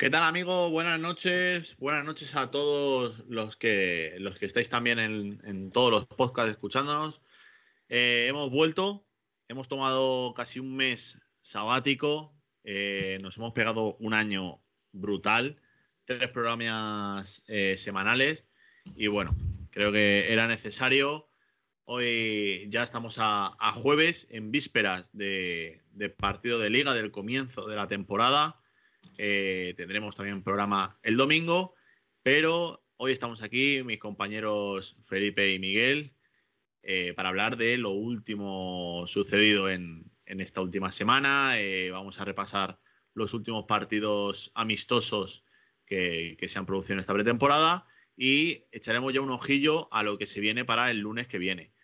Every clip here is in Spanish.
¿Qué tal, amigo? Buenas noches. Buenas noches a todos los que, los que estáis también en, todos los podcasts escuchándonos. Eh, hemos vuelto, hemos tomado casi un mes sabático, eh, nos hemos pegado un año brutal, tres programas eh, semanales y bueno, creo que era necesario. Hoy ya estamos a, jueves, en vísperas de, de partido de liga, del comienzo de la temporada. Eh, tendremos también un programa el domingo, pero hoy estamos aquí, mis compañeros Felipe y Miguel, eh, para hablar de lo último sucedido en, esta última semana. Eh, vamos a repasar los últimos partidos amistosos que, se han producido en esta pretemporada y echaremos ya un ojillo a lo que se viene para el lunes que viene.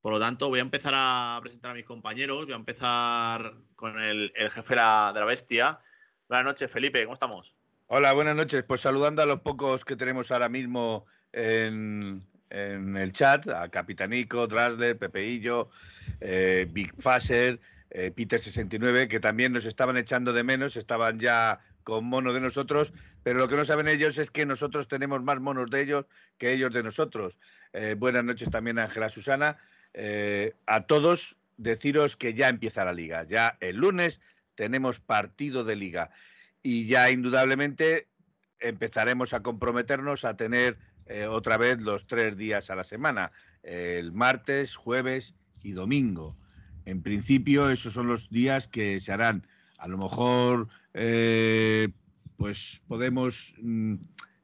Por lo tanto, voy a empezar a presentar a mis compañeros. Voy a empezar con el, jefe de la bestia, Buenas noches, Felipe, ¿cómo estamos? Hola, buenas noches. Pues saludando a los pocos que tenemos ahora mismo en, el chat, a Capitanico, Drasler, Pepeillo, eh, Big Faser, eh, Peter69, que también nos estaban echando de menos, estaban ya con mono de nosotros, pero lo que no saben ellos es que nosotros tenemos más monos de ellos que ellos de nosotros. Eh, buenas noches también, Ángela Susana. a todos, deciros que ya empieza la liga. Ya el lunes tenemos partido de liga y ya indudablemente empezaremos a comprometernos a tener eh, otra vez los tres días a la semana, el martes, jueves y domingo. En principio, esos son los días que se harán. A lo mejor, eh, pues podemos mm,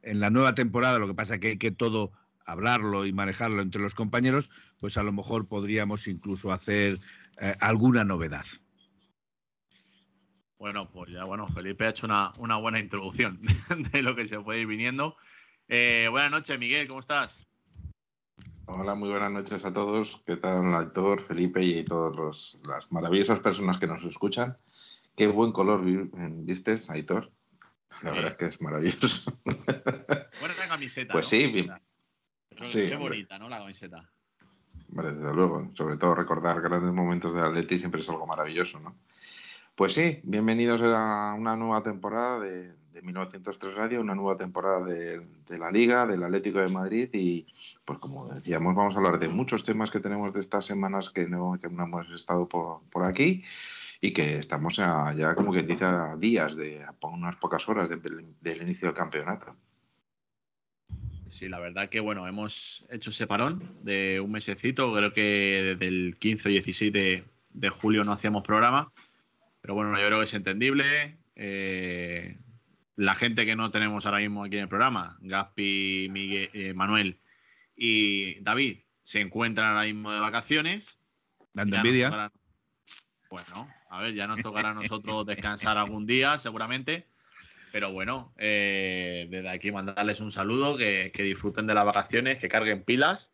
en la nueva temporada, lo que pasa que hay que todo hablarlo y manejarlo entre los compañeros, pues a lo mejor podríamos incluso hacer eh, alguna novedad. Bueno, pues ya, bueno, Felipe ha hecho una, buena introducción de lo que se puede ir viniendo. Eh, buenas noches, Miguel, ¿cómo estás? Hola, muy buenas noches a todos. ¿Qué tal, actor Felipe y todas las maravillosas personas que nos escuchan? Qué buen color vistes, Aitor. La verdad es que es maravilloso. Buena camiseta. Pues sí, bien. Qué bonita, ¿no? La camiseta. Vale, desde luego. Sobre todo recordar grandes momentos de Atleti siempre es algo maravilloso, ¿no? Pues sí, bienvenidos a una nueva temporada de, 1903 Radio, una nueva temporada de, la Liga, del Atlético de Madrid y, pues como decíamos, vamos a hablar de muchos temas que tenemos de estas semanas que no, hemos estado por, aquí y que estamos ya, como que dice, a días, de unas pocas horas del inicio del campeonato. Sí, la verdad que bueno, hemos hecho ese parón de un mesecito, creo que desde el 15 o 16 de julio no hacíamos programa pero bueno, yo creo que es entendible. Eh, la gente que no tenemos ahora mismo aquí en el programa, Gaspi, Miguel, eh, Manuel y David, se encuentran ahora mismo de vacaciones. Dando envidia. Bueno, a ver, ya nos tocará a nosotros descansar algún día, seguramente. Pero bueno, eh, desde aquí mandarles un saludo, que, que disfruten de las vacaciones, que carguen pilas,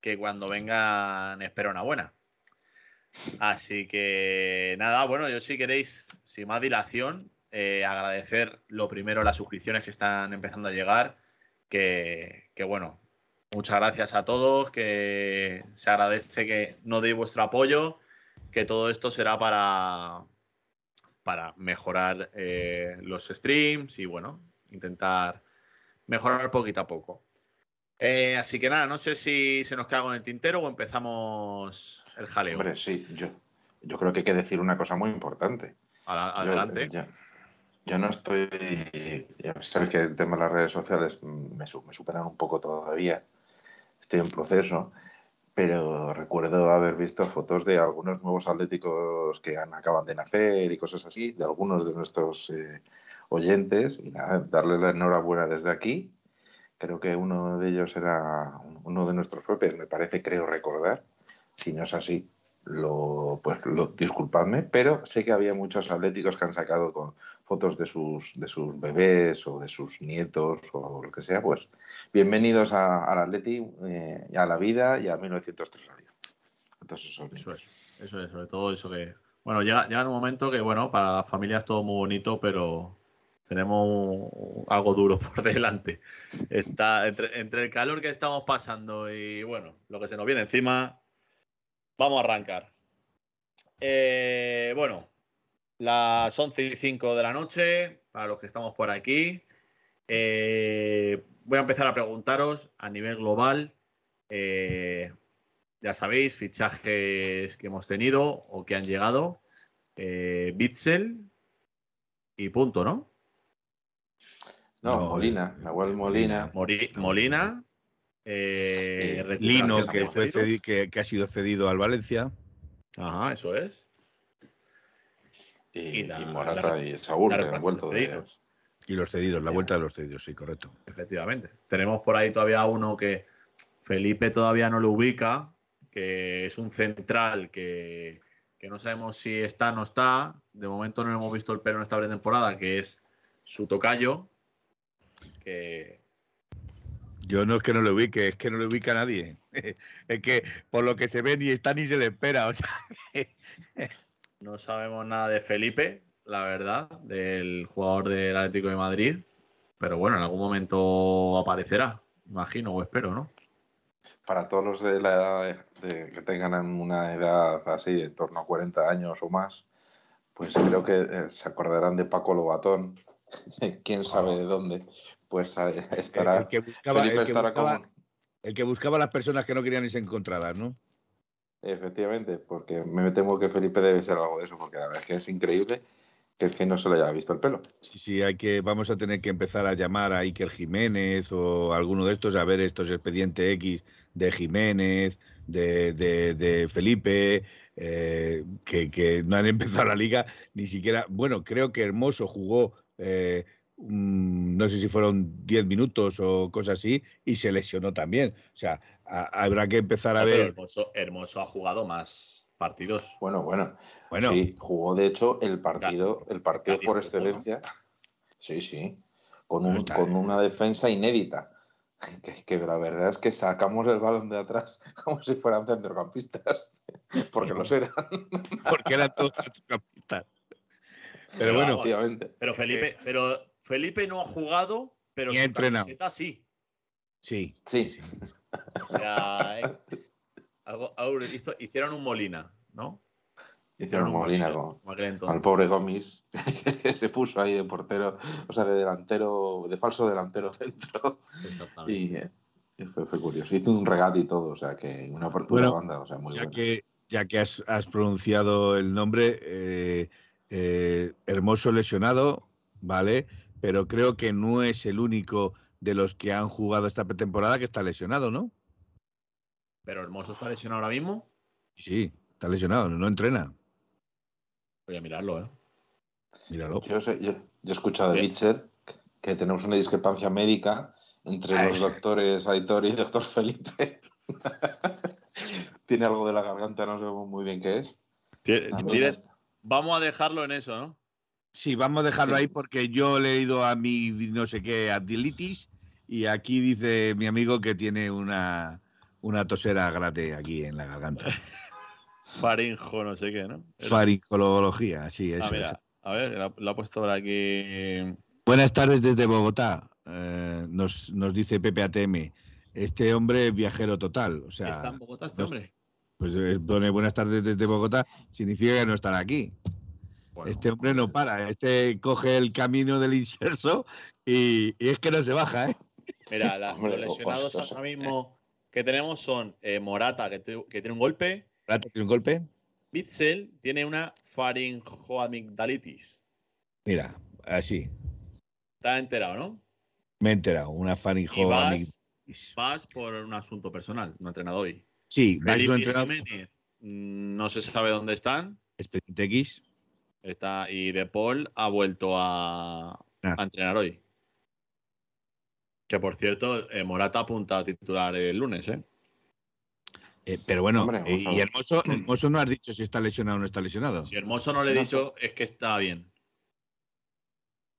que cuando vengan espero una buena. Así que nada, bueno, yo si queréis, sin más dilación, eh, agradecer lo primero las suscripciones que están empezando a llegar, que, bueno, muchas gracias a todos, que se agradece que no deis vuestro apoyo, que todo esto será para, para mejorar eh, los streams y bueno, intentar mejorar poquito a poco. Eh, así que nada, no sé si se nos queda con el tintero o empezamos el jaleo. Hombre, sí, yo, yo creo que hay que decir una cosa muy importante. adelante. Yo, no estoy. Ya sabes que el tema de las redes sociales me, me superan un poco todavía. Estoy en proceso. Pero recuerdo haber visto fotos de algunos nuevos atléticos que han, acaban de nacer y cosas así, de algunos de nuestros eh, oyentes. Y nada, darles la enhorabuena desde aquí creo que uno de ellos era uno de nuestros propios, me parece, creo recordar. Si no es así, lo, pues lo, disculpadme, pero sé que había muchos atléticos que han sacado con fotos de sus, de sus bebés o de sus nietos o lo que sea, pues bienvenidos al Atleti, eh, a la vida y a 1903 Radio. Entonces, eso, es, eso es, sobre todo eso que, bueno, llega, llega un momento que, bueno, para la familia es todo muy bonito, pero tenemos algo duro por delante. Está entre, el calor que estamos pasando y bueno, lo que se nos viene encima, vamos a arrancar. Eh, bueno, Las 11 y 5 de la noche, para los que estamos por aquí. Eh, voy a empezar a preguntaros a nivel global. eh, ya sabéis, fichajes que hemos tenido o que han llegado. Bitzel y punto, ¿no? No, No, Molina, eh, Nahuel Molina. Mori- Molina. eh, recuperación Lino, que, fue cedidos. cedi- que, que ha sido cedido al Valencia. Ajá, eso es. Y, y la- y Morata la- y Saúl, La que han vuelto de, cedidos. Y los cedidos, la vuelta de los cedidos, sí, correcto. Efectivamente. Tenemos por ahí todavía uno que Felipe todavía no lo ubica, que es un central que, que no sabemos si está o no está. De momento no hemos visto el pelo en esta pretemporada, que es su tocayo. Que Yo no es que no lo ubique, es que no lo ubica nadie. es que por lo que se ve ni está ni se le espera. O sea, no sabemos nada de Felipe, la verdad, del jugador del Atlético de Madrid. Pero bueno, en algún momento aparecerá, imagino o espero, ¿no? Para todos los de la edad de- que tengan una edad así, de en torno a 40 años o más, pues creo que eh, se acordarán de Paco Lobatón. Quién sabe de dónde. Pues estará. el que buscaba, Felipe el que estará buscaba- como. el que buscaba a las personas que no querían irse encontradas, ¿no? Efectivamente, porque me temo que Felipe debe ser algo de eso, porque la verdad es que es increíble que es que no se le haya visto el pelo. Sí, sí, hay que, vamos a tener que empezar a llamar a Iker Jiménez o alguno de estos a ver estos expedientes X de Jiménez, de, de- de Felipe, eh, que, que no han empezado la liga ni siquiera. Bueno, creo que Hermoso jugó, eh, no sé si fueron 10 minutos o cosas así, y se lesionó también. O sea, a- habrá que empezar a pero ver. Hermoso, Hermoso ha jugado más partidos. Bueno, bueno, Bueno, sí, jugó de hecho el partido, el partido por excelencia. Sí, sí, con, un- con una defensa inédita. Que, que la verdad es que sacamos el balón de atrás como si fueran centrocampistas, porque los eran. porque eran todos centrocampistas. Pero Pero bueno, vamos, Efectivamente. Pero Felipe, pero Felipe no ha jugado, pero su entrenado. camiseta sí. sí. Sí, O sea, eh, algo, algo hizo- hicieron un Molina, ¿no? hicieron Molina con, al pobre Gomis, que se puso ahí de portero, o sea, de delantero, de falso delantero centro. Exactamente. Y, eh, fue, fue curioso. Hizo un regate y todo, o sea, que una apertura Bueno, banda, o sea, muy ya buena. que, ya que has, has pronunciado el nombre, eh, eh, Hermoso lesionado, ¿vale? Pero creo que no es el único de los que han jugado esta pretemporada que está lesionado, ¿no? Pero Hermoso está lesionado ahora mismo. Sí, está lesionado, no entrena. Voy a mirarlo, ¿eh? Míralo. Yo, sé- yo, yo he escuchado de. Bitzer que tenemos una discrepancia médica entre Ay. los doctores Aitor y doctor Felipe. Tiene algo de la garganta, no sé muy bien qué es. Tiene- tiene- vamos a dejarlo en eso, ¿no? Sí, vamos a dejarlo Sí. ahí porque yo le he ido a mi no sé qué, adilitis, y aquí dice mi amigo que tiene una, una tosera grande aquí en la garganta. Farinjo, no sé qué, ¿no? Era- Faringología, sí, eso ah, es. mira, a ver, lo, ha puesto por aquí. Buenas tardes desde Bogotá, eh, nos, nos dice Pepe ATM. Este hombre es viajero total, o sea, ¿Está en Bogotá este no- hombre? pues eh, pone buenas tardes desde Bogotá, significa que no estará aquí. Bueno, este hombre no para, este coge el camino del inserso y, y es que no se baja, ¿eh? Mira, Hombre, los lesionados ahora mismo que tenemos son eh, Morata, que, tiene un golpe. Rata tiene un golpe. Bitzel tiene una faringoamigdalitis. Mira, así, ¿Estás enterado, no? me he enterado, una Y faringo. vas, vas por un asunto personal, no entrenado hoy. Sí, Felipe entrenado. Jiménez, mm, no se sabe dónde están. Expediente X. Está, y De Paul ha vuelto a, Ah. a entrenar hoy. Que por cierto, eh, Morata apunta a titular el lunes, ¿eh? Eh, pero bueno, Hombre, eh, y. Hermoso, Hermoso no has dicho si está lesionado o no está lesionado. Si Hermoso no le he No dicho, es que está bien.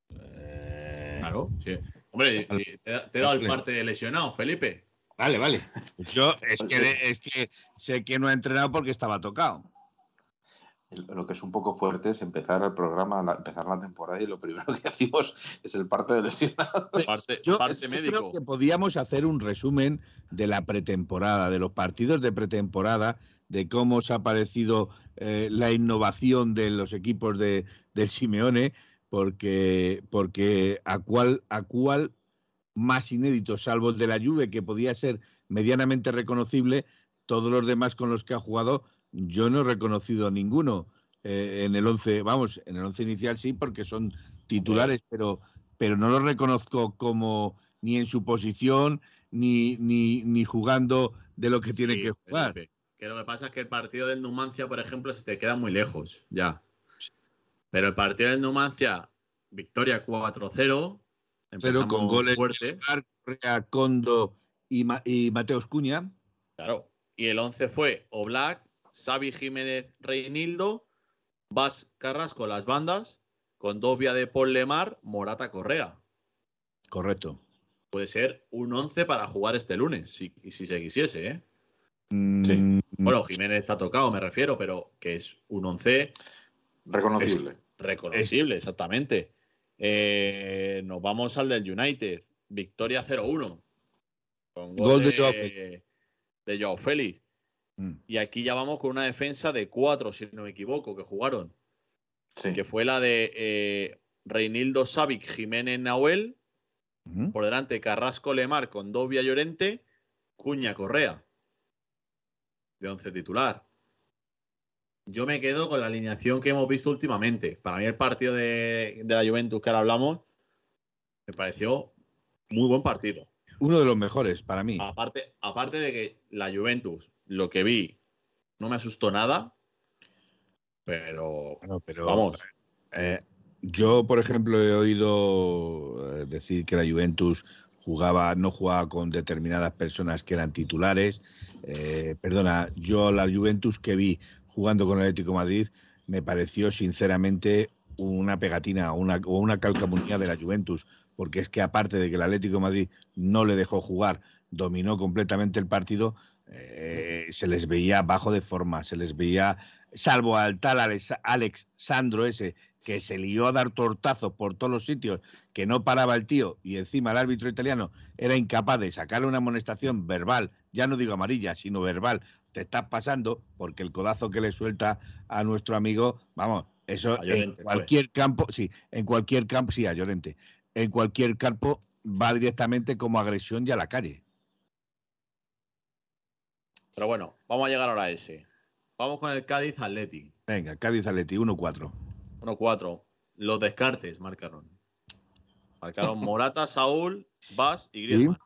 Eh, Claro, sí. Hombre, sí, te, he- te he dado el parte de lesionado, Felipe. Vale, vale. Yo es que, es que sé que no ha entrenado porque estaba tocado. Lo que es un poco fuerte es empezar el programa, la- empezar la temporada y lo primero que decimos es el parte de lesionado. Parte, Yo parte yo médico. creo que podíamos hacer un resumen de la pretemporada, de los partidos de pretemporada de cómo os ha parecido eh, la innovación de los equipos de, del Simeone, porque, porque a cuál, a cuál más inédito, salvo el de la Juve, que podía ser medianamente reconocible, todos los demás con los que ha jugado, yo no he reconocido ninguno. Eh, en el 11, vamos, en el 11 inicial sí, porque son titulares, pero, pero no los reconozco como ni en su posición, ni, ni, ni jugando de lo que tiene que jugar. Que lo que pasa es que el partido del Numancia, por ejemplo, se te queda muy lejos, ya. Pero el partido del Numancia, victoria 4-0. Pero con goles fuerte. de Condo y, y Mateos Cuña. Claro. Y el 11 fue Oblak, Xavi Jiménez Reinildo, Vas Carrasco las bandas, con Dobia de Paul Lemar, Morata Correa. Correcto. Puede ser un 11 para jugar este lunes, si, si se quisiese, ¿eh? Mm, Bueno, Jiménez está tocado, me refiero, pero que es un 11 Reconocible. reconocible, exactamente. Eh, nos vamos al del United. Victoria 0-1. Con gol, Gol de de Joao Félix. Mm. Y aquí ya vamos con una defensa de cuatro, si no me equivoco, que jugaron. Sí. Que fue la de eh, Reinildo Savic, Jiménez Nahuel. Por delante Carrasco Lemar con Dobia Llorente, Cuña Correa. De 11 titular. Yo me quedo con la alineación que hemos visto últimamente. Para mí el partido de, de la Juventus que ahora hablamos me pareció muy buen partido. Uno de los mejores para mí. Aparte, aparte de que la Juventus, lo que vi, no me asustó nada. Pero Bueno, pero vamos, eh, yo, por ejemplo, he oído eh, decir que la Juventus jugaba, no jugaba con determinadas personas que eran titulares. Eh, perdona, yo la Juventus que vi jugando con el Atlético de Madrid me pareció sinceramente una pegatina o una, o una calcamonía de la Juventus, porque es que aparte de que el Atlético de Madrid no le dejó jugar, dominó completamente el partido, eh, se les veía bajo de forma, se les veía, salvo al tal Alex, Alex Sandro ese, que se lió a dar tortazos por todos los sitios, que no paraba el tío, y encima el árbitro italiano era incapaz de sacarle una amonestación verbal, ya no digo amarilla, sino verbal, te estás pasando, porque el codazo que le suelta a nuestro amigo, vamos, eso en fue. cualquier campo, sí, en cualquier campo, sí, a Llorente, en cualquier campo va directamente como agresión y a la calle. pero bueno, vamos a llegar ahora a ese. Vamos con el Cádiz Atleti. Venga, Cádiz Atleti 1-4. 1-4. Los descartes marcaron. Marcaron Morata, Saúl, Vas y Griezmann.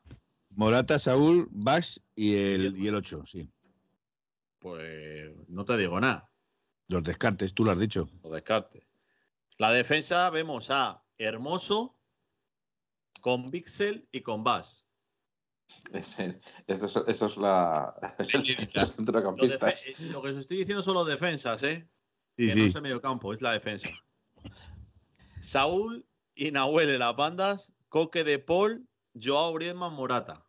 Morata, Saúl, Bash y el, y el 8, sí. Pues no te digo nada. Los descartes, tú lo has dicho. Los descartes. La defensa vemos a Hermoso con Pixel y con Vas. Ese- Eso es, eso es la. los centrocampistas. eh, Lo que os estoy diciendo son los defensas, ¿eh? Sí, que sí. no es el mediocampo, es la defensa. Saúl y Nahuel en las bandas, Coque de Paul, Joao Griezmann, Morata.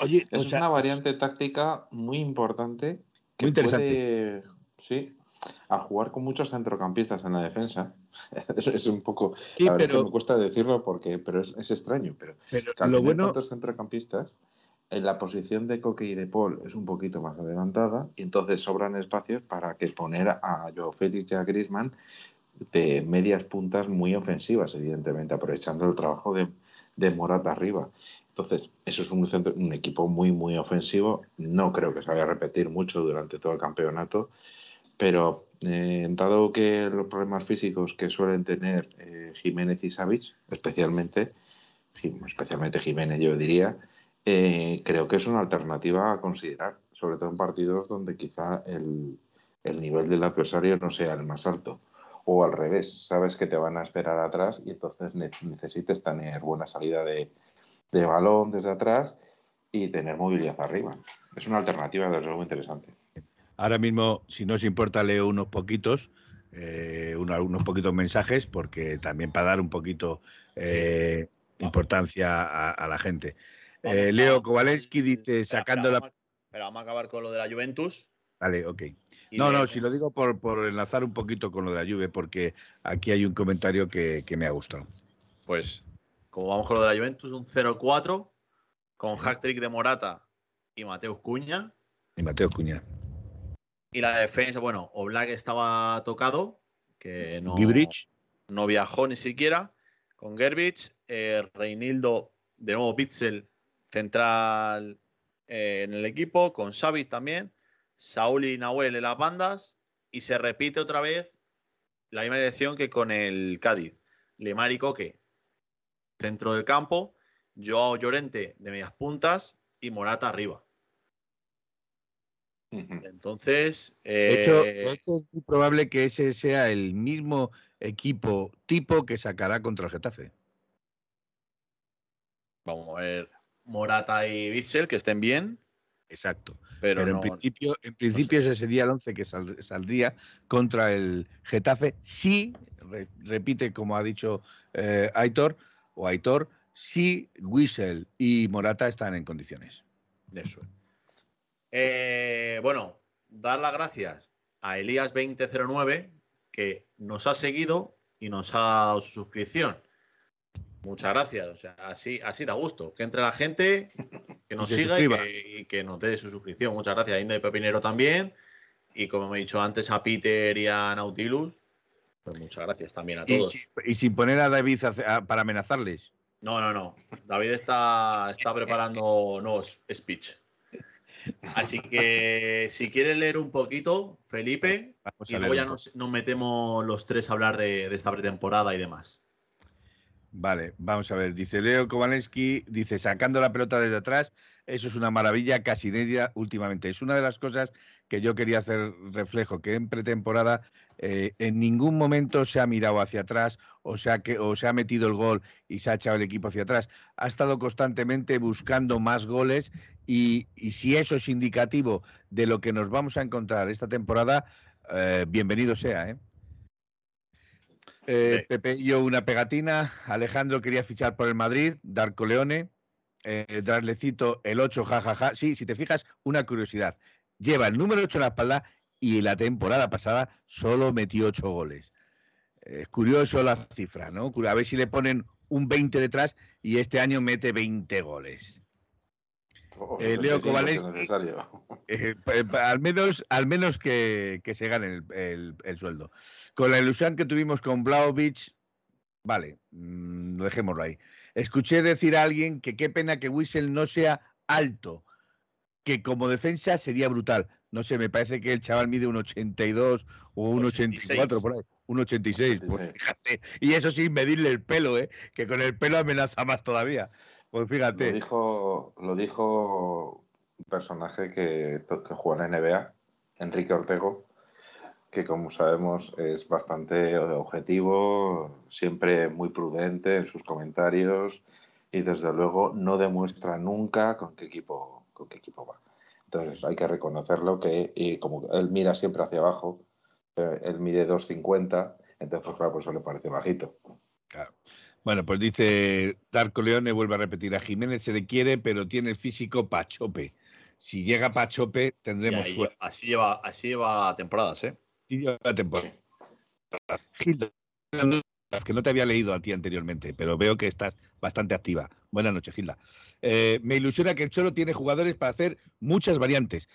Oye, Es o sea, una variante táctica muy importante. Muy interesante. puede, sí, a jugar con muchos centrocampistas en la defensa. Es, un poco. sí, la verdad es que pero, me cuesta decirlo porque, pero es, es extraño. Pero pero lo bueno, tantos centrocampistas, en la posición de Coque y de Paul es un poquito más adelantada y entonces sobran espacios para que poner a Joao Félix y a Griezmann de medias puntas muy ofensivas, evidentemente, aprovechando el trabajo de, de Morata arriba. Entonces, eso es un, centro- un equipo muy, muy ofensivo. No creo que se vaya a repetir mucho durante todo el campeonato, pero eh, dado que los problemas físicos que suelen tener eh, Jiménez y Savic, especialmente, especialmente Jiménez, yo diría, eh, creo que es una alternativa a considerar, sobre todo en partidos donde quizá el, el nivel del adversario no sea el más alto. O al revés, sabes que te van a esperar atrás y entonces ne- necesites tener buena salida de, de balón desde atrás y tener movilidad arriba. Es una alternativa, desde luego, interesante. Ahora mismo, si no os importa, leo unos poquitos, eh, uno- unos poquitos mensajes, porque también para dar un poquito eh, importancia a, a la gente. Eh, Leo Kowalewski dice, Espera, sacando espera, la... espera, vamos a acabar con lo de la Juventus. Vale, ok. No, no, si lo digo por, por enlazar un poquito con lo de la Juve, porque aquí hay un comentario que, que me ha gustado. Pues, como vamos con lo de la Juventus, un 0-4 con hack-trick de Morata y Mateus Cuña. Y Mateo Cuña. Y la defensa, bueno, Oblak estaba tocado, que no, no viajó ni siquiera. Con Gerbich, eh, Reinildo, de nuevo Bitzel, central eh, en el equipo, con Savic también, Saúl y Nahuel en las bandas, y se repite otra vez la misma dirección que con el Cádiz. Lemar y Coque, centro del campo, Joao Llorente de medias puntas y Morata arriba. Entonces, De hecho, eh, de hecho, es muy probable que ese sea el mismo equipo tipo que sacará contra el Getafe. vamos a ver Morata y Bitzel que estén bien, Exacto. pero, Pero, no- en principio, en principio ese sería el 11 que sal- saldría contra el Getafe. Sí, re- repite como ha dicho eh, Aitor o Aitor, si Wiesel y Morata están en condiciones. Eso. Eh, bueno, dar las gracias a Elías2009 que nos ha seguido y nos ha dado su suscripción. Muchas gracias. O sea, así, así da gusto. Que entre la gente, que nos siga y que, y que nos dé su suscripción. Muchas gracias a Inda y Pepinero también. Y como me he dicho antes, a Peter y a Nautilus. Pues muchas gracias también a Y, todos. y sin poner a David a hace- a- para amenazarles. No, no, no. David está, está preparando nuevos speech. Así que si quieres leer un poquito, Felipe, Vamos y luego ya nos, nos metemos los tres a hablar de, de esta pretemporada y demás. Vale, vamos a ver. Dice Leo Kowalski, dice, sacando la pelota desde atrás, eso es una maravilla casi inédita últimamente. Es una de las cosas que yo quería hacer reflejo, que en pretemporada eh, en ningún momento se ha mirado hacia atrás o se, ha que, o se ha metido el gol y se ha echado el equipo hacia atrás. Ha estado constantemente buscando más goles y, y si eso es indicativo de lo que nos vamos a encontrar esta temporada, eh, bienvenido sea, ¿eh? Eh, Sí. Pepe y yo una pegatina. Alejandro quería fichar por el Madrid. Darko Leone. Eh, Draslecito el 8, jajaja. Sí, si te fijas, una curiosidad. Lleva el número 8 en la espalda y la temporada pasada solo metió 8 goles. Es curioso la cifra, ¿no? A ver si le ponen un 20 detrás y este año mete 20 goles. Eh, Leo 75 si es Kowalski. necesario. Eh, pa- al menos, al menos que, que se gane el, el- el sueldo. Con la ilusión que tuvimos con Blaovic, vale, mm, dejémoslo ahí. Escuché decir a alguien que qué pena que Wissel no sea alto, que como defensa sería brutal. No sé, me parece que el chaval mide un 82 o un 84 por ahí. Un 86, pues 86. fíjate. Y eso sin medirle el pelo, ¿eh? que con el pelo amenaza más todavía. Pues Lo fíjate. dijo, lo dijo un personaje que, que juega en NBA, Enrique Ortego, que como sabemos es bastante objetivo, siempre muy prudente en sus comentarios y desde luego no demuestra nunca con qué equipo, con qué equipo va. Entonces hay que reconocerlo que y como él mira siempre hacia abajo, eh, él mide 2.50, entonces pues, claro, pues eso le parece bajito. Bueno, pues dice Darko Leone, vuelve a repetir, a Jiménez se le quiere, pero tiene el físico pachope. Si llega pachope, tendremos suerte. así, lleva, así lleva temporadas, ¿eh? Sí, lleva la temporada. Gilda, que no te había leído a ti anteriormente, pero veo que estás bastante activa. Buenas noches, Gilda. Eh, me ilusiona que el Cholo tiene jugadores para hacer muchas variantes.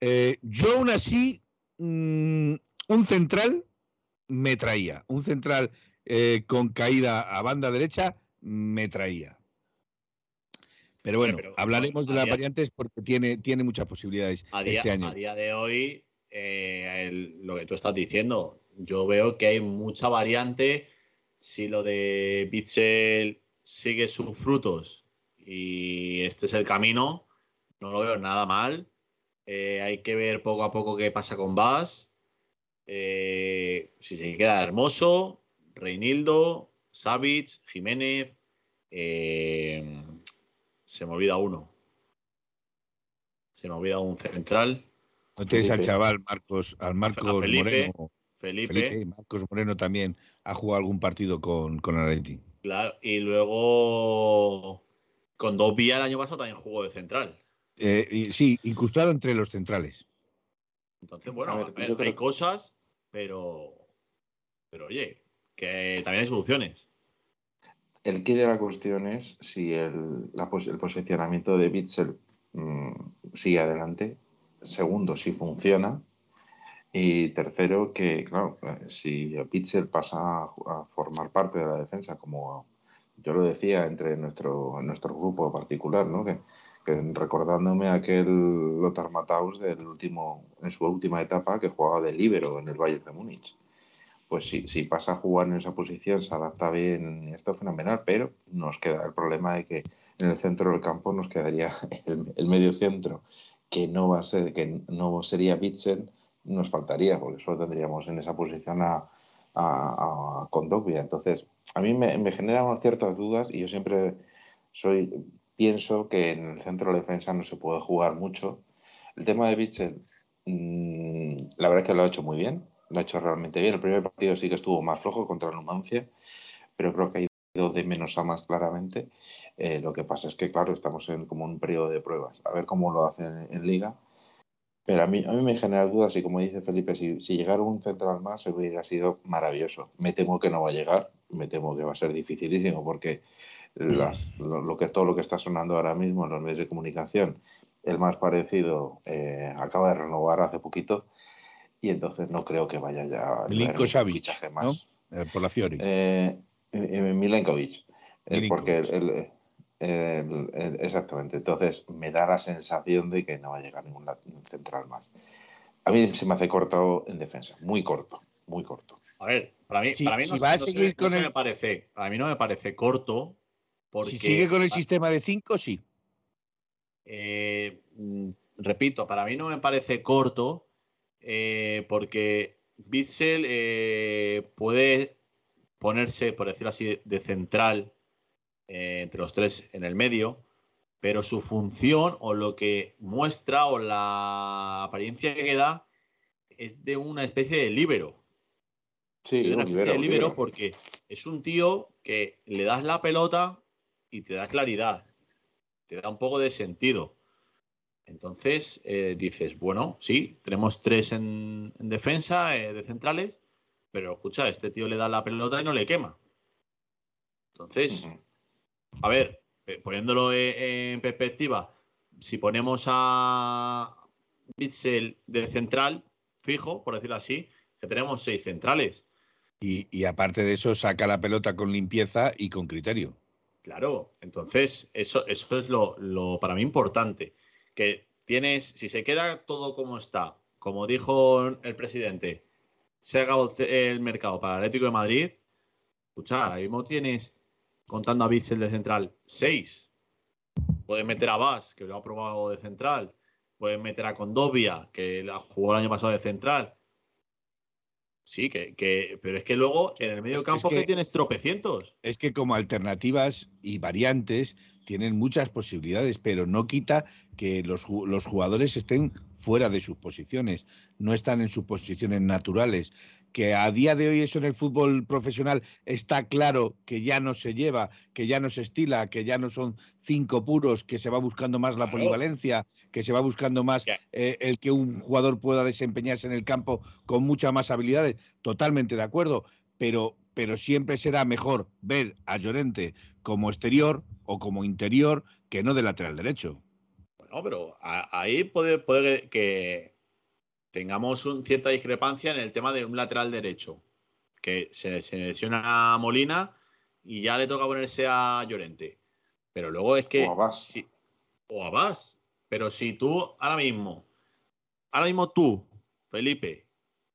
Eh, yo aún así, mm, un central me traía. Un central eh, con caída a banda derecha me traía. Pero bueno, pero, hablaremos de las día- variantes porque tiene, tiene muchas posibilidades A día, este año. a día de hoy, eh, el- lo que tú estás diciendo, yo veo que hay mucha variante. Si lo de Bitzel sigue sus frutos y este es el camino, no lo veo nada mal. Eh, hay que ver poco a poco qué pasa con Bass. Eh, si se queda hermoso, Reinildo, Savic, Jiménez. eh, se me olvida uno. Se me olvida un central. No tienes al chaval Marcos, al Marcos Felipe. Moreno. Felipe. Felipe, Marcos Moreno también ha jugado algún partido con, con Atleti. Claro, y luego con dos vías el año pasado también jugó de central. Eh, y sí, incrustado entre los centrales. Entonces, bueno, A a ver, ver, yo creo hay que- cosas, pero, pero oye, que también hay soluciones. El quid de la cuestión es si el, posicionamiento de Bitzel mm, sigue adelante. Segundo, si funciona. Y tercero, que claro, eh, si Pitzel pasa a, formar parte de la defensa, como yo lo decía entre nuestro, nuestro grupo particular, ¿no? Que, recordándome aquel Lothar Matthaus del último, en su última etapa que jugaba de líbero en el Bayern de Múnich. Pues si, si pasa a jugar en esa posición, se adapta bien, esto fenomenal, pero nos queda el problema de que en el centro del campo nos quedaría el, medio centro, que no va a ser, que no sería Bitsen, nos faltaría, porque solo tendríamos en esa posición a, a, Entonces, a mí me, me, generan ciertas dudas y yo siempre soy pienso que en el centro de defensa no se puede jugar mucho. El tema de Bitsen, mm, la verdad es que lo ha hecho muy bien, lo ha hecho realmente bien. El primer partido sí que estuvo más flojo contra Numancia, pero creo que ha ido de menos a más claramente. Eh, lo que pasa es que, claro, estamos en como un periodo de pruebas. A ver cómo lo hacen en, Liga. Pero a mí, a mí me genera dudas y como dice Felipe, si, si llegara un central más hubiera sido maravilloso. Me temo que no va a llegar, me temo que va a ser dificilísimo porque lo, que es todo lo que está sonando ahora mismo en los medios de comunicación, el más parecido eh, acaba de renovar hace poquito y entonces no creo que vaya ya Milinko Savic, más. Eh, por la Fiori. Eh, eh Milenkovic. porque el, exactamente. Entonces me da la sensación de que no va a llegar ningún central más. A mí se me hace corto en defensa, muy corto, muy corto. A ver, para mí, para mí no, va a seguir con me parece, a mí no me parece corto. Porque, si sigue con el sistema de 5, sí. Mm, repito, para mí no me parece corto eh, porque Bitzel eh, puede ponerse, por decirlo así, de central eh, entre los tres en el medio, pero su función o lo que muestra o la apariencia que da es de una especie de líbero. Sí, de una especie de líbero porque es un tío que le das la pelota y te da claridad, te da un poco de sentido. Entonces eh, dices, bueno, sí, tenemos tres en, defensa eh, de centrales, pero escucha, este tío le da la pelota y no le quema. Entonces, a ver, poniéndolo e, en perspectiva, si ponemos a Bitzel de central, fijo, por decirlo así, que tenemos seis centrales. Y, aparte de eso, saca la pelota con limpieza y con criterio. Claro, entonces eso, eso es lo, lo para mí importante que tienes, si se queda todo como está, como dijo el presidente, se ha el mercado para el Atlético de Madrid, escucha, ahora mismo tienes, contando a Bissell de central, seis. Puedes meter a Vaz, que lo ha probado de central. Puedes meter a Condovia, que la jugó el año pasado de central. Sí, que, pero es que luego en el medio campo que, tienes tropecientos. Es que como alternativas y variantes tienen muchas posibilidades, pero no quita que los, los, jugadores estén fuera de sus posiciones, no están en sus posiciones naturales. Que a día de hoy eso en el fútbol profesional está claro que ya no se lleva, que ya no se estila, que ya no son cinco puros, que se va buscando más la polivalencia, que se va buscando más eh, el que un jugador pueda desempeñarse en el campo con muchas más habilidades. Totalmente de acuerdo, pero pero siempre será mejor ver a Llorente como exterior o como interior que no de lateral derecho. Bueno, pero ahí puede, puede que tengamos un, cierta discrepancia en el tema de un lateral derecho, que se, se lesiona a Molina y ya le toca ponerse a Llorente. Pero luego es que... O a Si, o a Pero si tú ahora mismo, ahora mismo tú, Felipe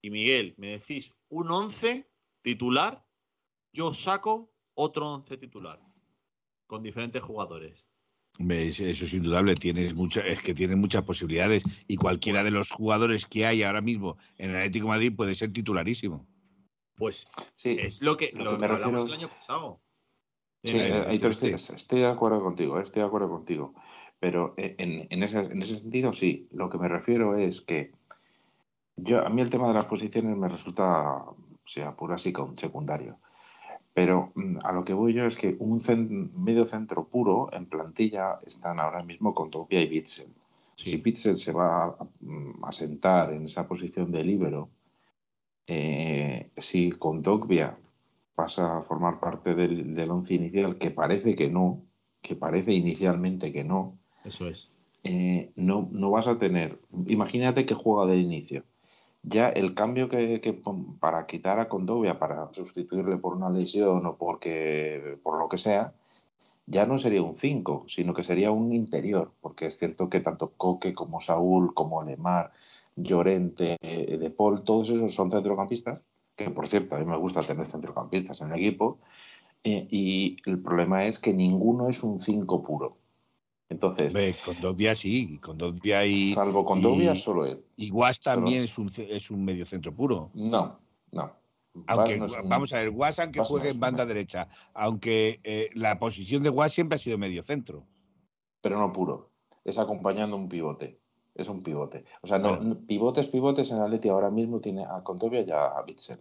y Miguel, me decís un 11 titular, yo saco otro once titular con diferentes jugadores. Eso es indudable, tienes mucha, es que tienes muchas posibilidades y cualquiera de los jugadores que hay ahora mismo en el Atlético Madrid puede ser titularísimo. Pues sí, es lo que, lo, hablamos el año pasado. Sí, eh, estoy, de acuerdo contigo, eh, estoy de acuerdo contigo. Pero eh, en, ese, en, ese, sentido, sí. Lo que me refiero es que yo, a mí el tema de las posiciones me resulta, o sea, puro así con secundario. Pero mm, a lo que voy yo es que un medio centro puro en plantilla están ahora mismo con Topia y Bitzel. Si Bitzel se va mm, a, sentar en esa posición de líbero, eh, si con Dogbia pasa a formar parte del, del, once inicial, que parece que no, que parece inicialmente que no. Eso es. Eh, no, no vas a tener. Imagínate que juega de inicio. Ya el cambio que, que para quitar a Condovia, para sustituirle por una lesión o porque por lo que sea, ya no sería un 5, sino que sería un interior, porque es cierto que tanto Coque como Saúl, como Lemar, Llorente, eh, De Paul, todos esos son centrocampistas, que por cierto, a mí me gusta tener centrocampistas en el equipo, eh, y el problema es que ninguno es un 5 puro. Entonces. con Condovia sí, Condovia y. Salvo Condovia, solo él. Y Guas también es un, es un medio centro puro. No, no. Aunque, vamos a ver, Guas aunque juegue en banda derecha, aunque eh, la posición de Guas siempre ha sido medio centro. Pero no puro, es acompañando un pivote, es un pivote. O sea, no, pivotes, pivotes en Atleti ahora mismo tiene a Condovia y a Bitzel.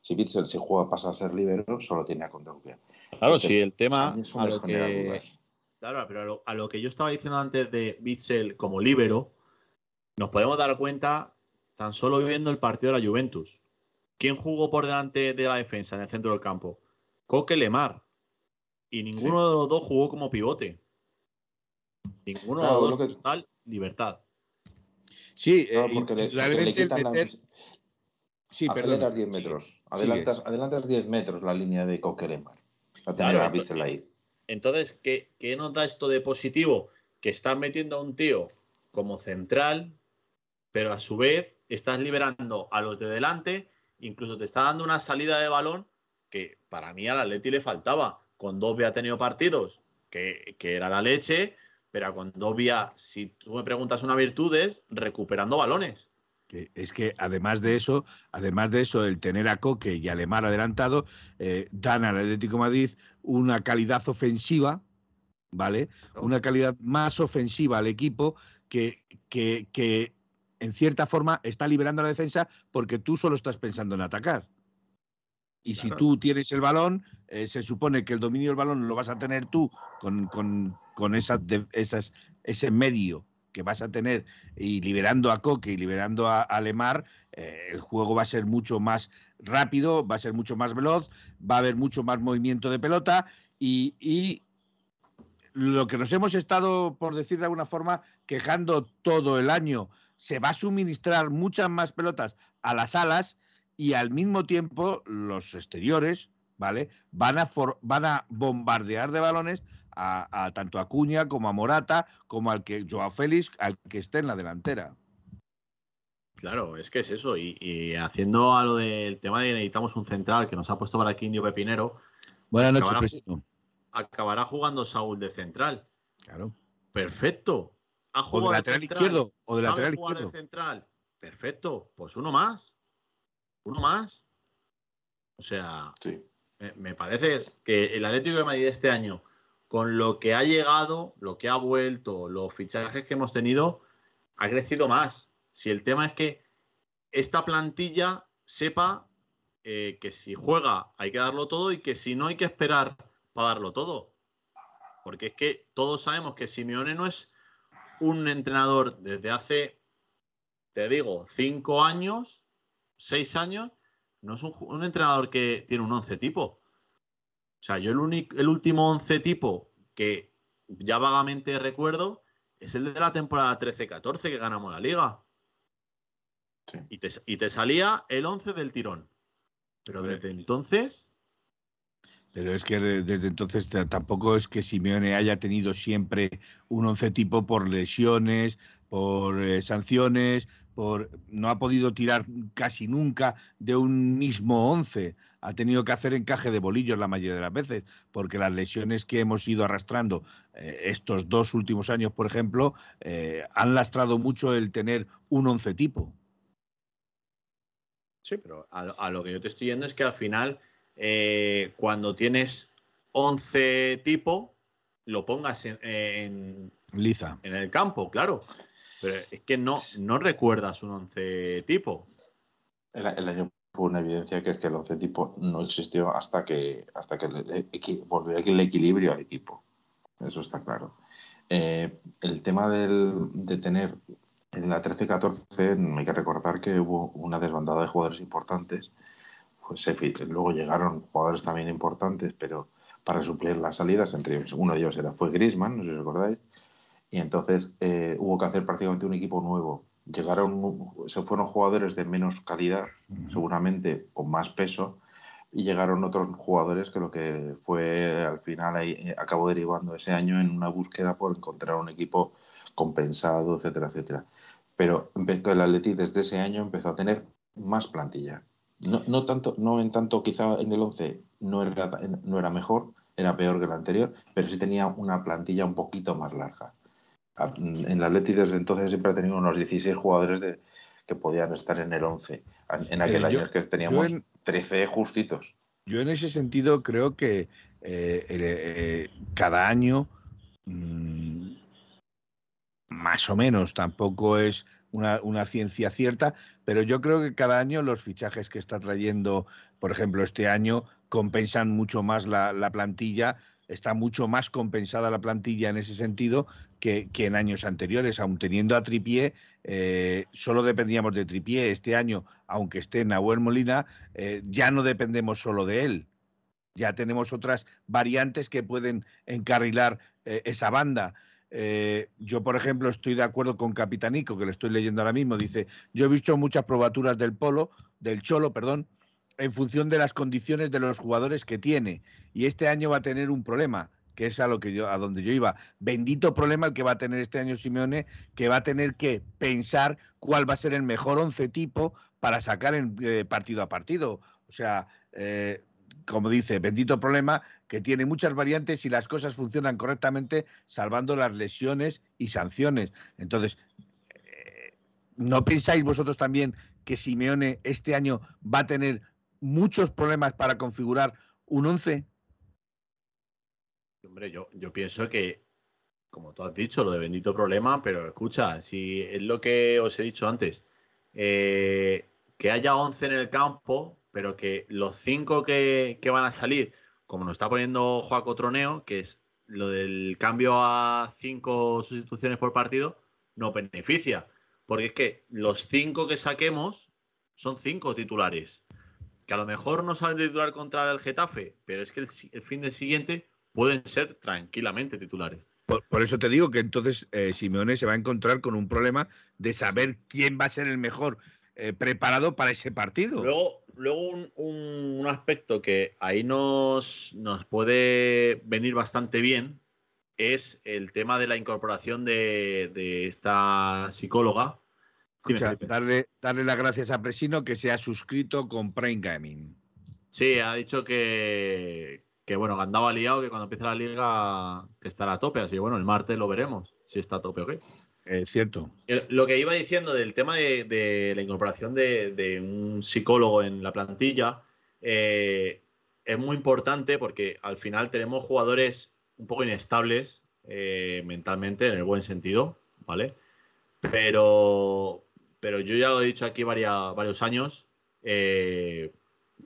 Si Bitzel se juega pasa a ser libero, solo tiene a Condovia. Claro, sí, el tema a lo que, claro, pero a lo, que yo estaba diciendo antes de Bitzel como libero, nos podemos dar cuenta tan solo viendo el partido de la Juventus. ¿Quién jugó por delante de la defensa en el centro del campo? Coque Lemar. Y ninguno de los dos jugó como pivote. Ninguno de los dos total libertad. Sí, eh, porque le, Sí, aceleras 10 metros. adelantas, adelantas 10 metros la línea de Coque Lemar. Entonces, ¿qué, ¿qué nos da esto de positivo? Que estás metiendo a un tío como central, pero a su vez estás liberando a los de delante incluso te está dando una salida de balón que para mí al Atleti le faltaba. Con Dobia ha tenido partidos que, era la leche, pero con Dobia, si tú me preguntas una virtud, es recuperando balones. Es que además de eso, además de eso, el tener a Coque y a Lemar adelantado, eh, dan al Atlético Madrid una calidad ofensiva, ¿vale? Una calidad más ofensiva al equipo que, que, que en cierta forma, está liberando la defensa porque tú solo estás pensando en atacar. Y si tú tienes el balón, eh, se supone que el dominio del balón lo vas a tener tú con, con, con esas, ese medio que vas a tener y liberando a Coque y liberando a, Lemar, eh, el juego va a ser mucho más rápido, va a ser mucho más veloz, va a haber mucho más movimiento de pelota y, y lo que nos hemos estado, por decir de alguna forma, quejando todo el año se va a suministrar muchas más pelotas a las alas y al mismo tiempo los exteriores, ¿vale? Van a, van a bombardear de balones a, tanto a Cuña como a Morata, como al que Joao Félix, al que esté en la delantera. Claro, es que es eso. Y, haciendo a lo del tema de necesitamos un central que nos ha puesto para aquí Indio Pepinero. Buenas noches, acabará jugando Saúl de central. Claro. Perfecto ha jugado o de lateral izquierdo o de lateral jugar De central. Perfecto, pues uno más. Uno más. O sea, me, parece que el Atlético de Madrid este año, con lo que ha llegado, lo que ha vuelto, los fichajes que hemos tenido, ha crecido más. Si el tema es que esta plantilla sepa eh, que si juega hay que darlo todo y que si no hay que esperar para darlo todo. Porque es que todos sabemos que Simeone no es un entrenador desde hace, te digo, cinco años, seis años, no es un, entrenador que tiene un once tipo. O sea, yo el, único, el último once tipo que ya vagamente recuerdo es el de la temporada 13-14 que ganamos la liga. Y, te, y, te, salía el 11 del tirón. Pero desde entonces pero es que desde entonces tampoco es que Simeone haya tenido siempre un once tipo por lesiones, por eh, sanciones, por no ha podido tirar casi nunca de un mismo once. Ha tenido que hacer encaje de bolillos la mayoría de las veces, porque las lesiones que hemos ido arrastrando eh, estos dos últimos años, por ejemplo, eh, han lastrado mucho el tener un once tipo. Sí, pero a lo que yo te estoy yendo es que al final eh, cuando tienes 11 tipo, lo pongas en, Liza. en el campo, claro. Pero es que no, no recuerdas un 11 tipo. El, año fue una evidencia que es que el 11 tipo no existió hasta que, hasta que volvió el equilibrio al equipo. Eso está claro. Eh, el tema de tener en la 13-14, hay que recordar que hubo una desbandada de jugadores importantes pues luego llegaron jugadores también importantes, pero para suplir las salidas, entre uno de ellos era, fue Grisman, no sé si os acordáis, y entonces eh, hubo que hacer prácticamente un equipo nuevo llegaron, se fueron jugadores de menos calidad, seguramente con más peso, y llegaron otros jugadores que lo que fue al final ahí, eh, acabó derivando ese año en una búsqueda por encontrar un equipo compensado, etcétera, etcétera. Pero el Atleti desde ese año empezó a tener más plantilla. No, no, tanto, no en tanto quizá en el 11 no era, no era mejor, era peor que el anterior, pero sí tenía una plantilla un poquito más larga. En el Atleti desde entonces siempre ha tenido unos 16 jugadores de, que podían estar en el 11. En aquel eh, año que teníamos 13 justitos. Yo en ese sentido creo que eh, eh, cada año, mm, más o menos, tampoco es una, ciencia cierta, pero yo creo que cada año los fichajes que está trayendo, por ejemplo, este año, compensan mucho más la, plantilla, está mucho más compensada la plantilla en ese sentido que, en años anteriores, aun teniendo a Tripié, eh, solo dependíamos de Tripié. Este año, aunque esté Nahuel Molina, eh, ya no dependemos solo de él. Ya tenemos otras variantes que pueden encarrilar eh, esa banda. Eh, yo, por ejemplo, estoy de acuerdo con Capitanico, que le estoy leyendo ahora mismo. Dice, yo he visto muchas probaturas del polo, del cholo, perdón, en función de las condiciones de los jugadores que tiene. Y este año va a tener un problema, que es a lo que yo, a donde yo iba. Bendito problema el que va a tener este año Simeone, que va a tener que pensar cuál va a ser el mejor once tipo para sacar en, eh, partido a partido. O sea, eh, como dice, bendito problema que tiene muchas variantes y las cosas funcionan correctamente salvando las lesiones y sanciones. Entonces, eh, ¿no pensáis vosotros también que Simeone este año va a tener muchos problemas para configurar un 11? Hombre, yo, pienso que, como tú has dicho, lo de bendito problema, pero escucha, si es lo que os he dicho antes, eh, que haya 11 en el campo pero que los cinco que, van a salir, como nos está poniendo Joaco Troneo, que es lo del cambio a cinco sustituciones por partido, no beneficia. Porque es que los cinco que saquemos son cinco titulares. Que a lo mejor no saben titular contra el Getafe, pero es que el, fin del siguiente pueden ser tranquilamente titulares. Por, eso te digo que entonces eh, Simeone se va a encontrar con un problema de saber quién va a ser el mejor eh, preparado para ese partido. Luego, luego un, aspecto que ahí nos, nos puede venir bastante bien es el tema de la incorporación de, esta psicóloga. darle, darle las gracias a Presino que se ha suscrito con Prime Gaming. Sí, ha dicho que, que bueno, que andaba liado, que cuando empiece la liga que estará a tope. Así que bueno, el martes lo veremos si está a tope o qué. Es cierto. Lo que iba diciendo del tema de, la incorporación de, un psicólogo en la plantilla eh, es muy importante porque al final tenemos jugadores un poco inestables eh, mentalmente, en el buen sentido, ¿vale? Pero, pero yo ya lo he dicho aquí varios años, eh,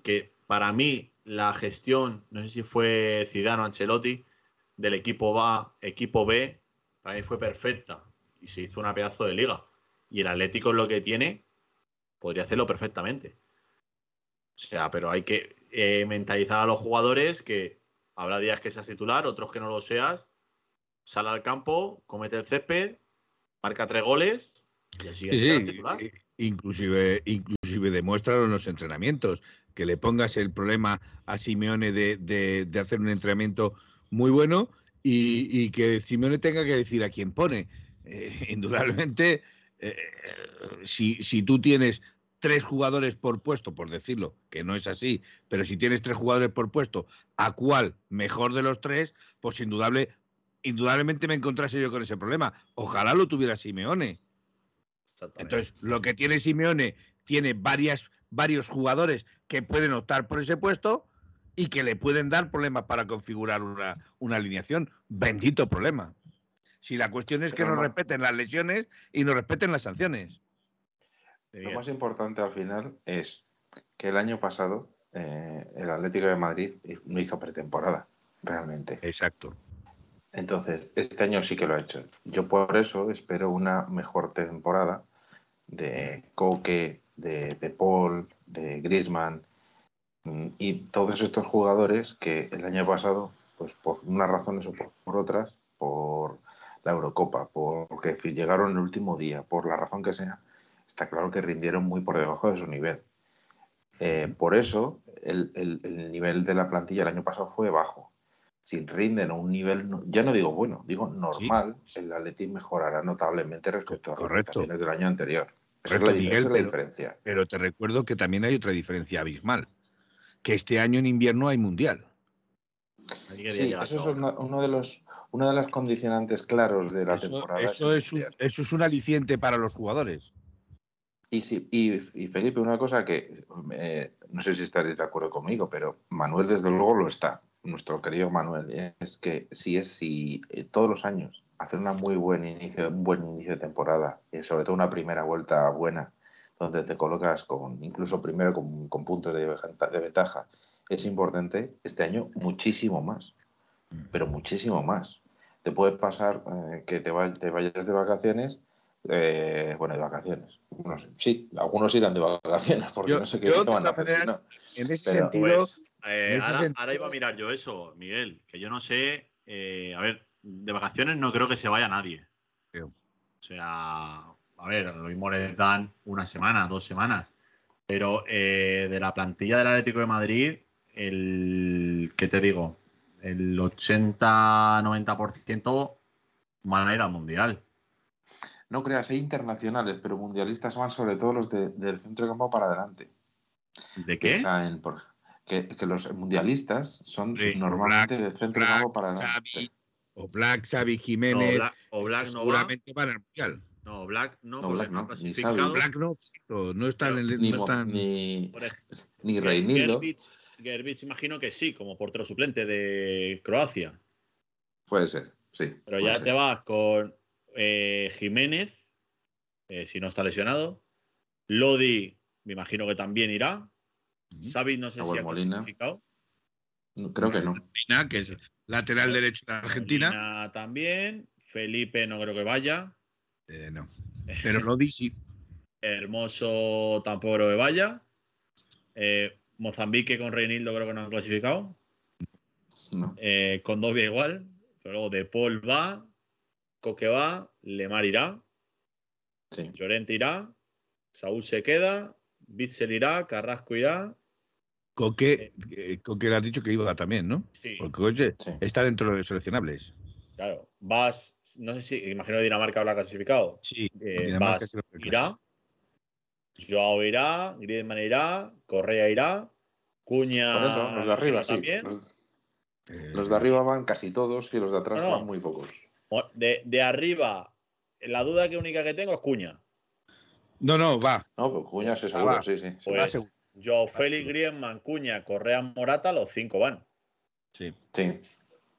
que para mí la gestión, no sé si fue Zidane o Ancelotti, del equipo A, equipo B, para mí fue perfecta y se hizo una pedazo de liga. Y el Atlético es lo que tiene, podría hacerlo perfectamente. O sea, pero hay que eh, mentalizar a los jugadores que habrá días que seas titular, otros que no lo seas. Sal al campo, comete el césped, marca tres goles y el siguiente titular. Inclusive, inclusive demuéstralo en los entrenamientos, que le pongas el problema a Simeone de, hacer un entrenamiento muy bueno y, y, que Simeone tenga que decir a quién pone. Eh, indudablemente, eh, si, si tú tienes tres jugadores por puesto, por decirlo, que no es así, pero si tienes tres jugadores por puesto, ¿a cuál mejor de los tres? Pues indudable, indudablemente me encontrase yo con ese problema. Ojalá lo tuviera Simeone. Entonces, lo que tiene Simeone tiene varias, varios jugadores que pueden optar por ese puesto y que le pueden dar problemas para configurar una, una alineación. Bendito problema. Si la cuestión es que nos respeten las lesiones y nos respeten las sanciones. Lo más importante al final es que el año pasado eh, el Atlético de Madrid no hizo pretemporada, realmente. Exacto. Entonces, este año sí que lo ha hecho. Yo por eso espero una mejor temporada de Coque, de, de Paul, de Griezmann mm, y todos estos jugadores que el año pasado, pues por unas razones o por otras, por la Eurocopa, porque llegaron el último día, por la razón que sea, está claro que rindieron muy por debajo de su nivel. Eh, por eso el, el, nivel de la plantilla el año pasado fue bajo. Si rinden a un nivel, ya no digo bueno, digo normal, el Atleti mejorará notablemente respecto a las del año anterior. Esa es la, diferencia. Pero te recuerdo que también hay otra diferencia abismal, que este año en invierno hay mundial. Sí, eso es uno de los, una de las condicionantes claros de la temporada. Eso es, un, eso es un aliciente para los jugadores. Y, sí, y, Felipe, una cosa que eh, no sé si estaréis de acuerdo conmigo, pero Manuel desde luego lo está, nuestro querido Manuel, es que si es si eh, todos los años hacer una muy buen inicio, un buen inicio de temporada, y sobre todo una primera vuelta buena, donde te colocas con incluso primero con, con puntos de, de ventaja, es importante este año muchísimo más, pero muchísimo más. Te puede pasar eh, que te, te, vayas de vacaciones, eh, bueno, de vacaciones. Sí, algunos irán de vacaciones porque no sé qué van a hacer. En ese sentido. Pues, eh, ahora, iba a mirar yo eso, Miguel, que yo no sé. a ver, de vacaciones no creo que se vaya nadie. O sea, a ver, lo mismo le dan una semana, dos semanas. Pero de la plantilla del Atlético de Madrid, el, ¿qué te digo? El 80-90% van a ir al Mundial. No creas, hay internacionales, pero mundialistas van sobre todo los del centro de campo para adelante. ¿De qué? que, los mundialistas son normalmente del centro de campo para adelante. o Black, Xavi Jiménez. o Black, no seguramente van al Mundial. No, Black no, no Black no, clasificado. Black no, no están en el. Ni, no están... ni, ni Reinildo. Gerbich imagino que sí, como portero suplente de Croacia. Puede ser, sí. Pero ya te vas con eh, Jiménez, eh, si no está lesionado. Lodi, me imagino que también irá. Xavi no sé si ha clasificado. creo que no. Molina, que es lateral derecho de Argentina. Molina también. Felipe no creo que vaya. Eh, no. Pero Lodi sí. Hermoso tampoco creo que vaya. Eh, Mozambique con Reinildo creo que no han clasificado. No. Eh, con Dobia igual. Pero luego De Paul va, Coque va, Lemar irá. Sí. Llorente irá. Saúl se queda. Bitzel irá. Carrasco irá. Coque, eh, Coque le has dicho que iba también, ¿no? Sí. Porque oye, está dentro de los seleccionables. Claro. Vas, no sé si, imagino que Dinamarca habrá clasificado. Sí. Eh, vas, irá. Joao irá, Griezmann irá, Correa irá, Cuña. Por eso, los de arriba sí. Los, de arriba van casi todos y los de atrás van muy pocos. De, de, arriba, la duda que única que tengo es Cuña. No, no, va. No, pues Cuña se seguro, sí, sí. Pues Joao Félix, Griezmann, Cuña, Correa, Morata, los cinco van. Sí. Sí.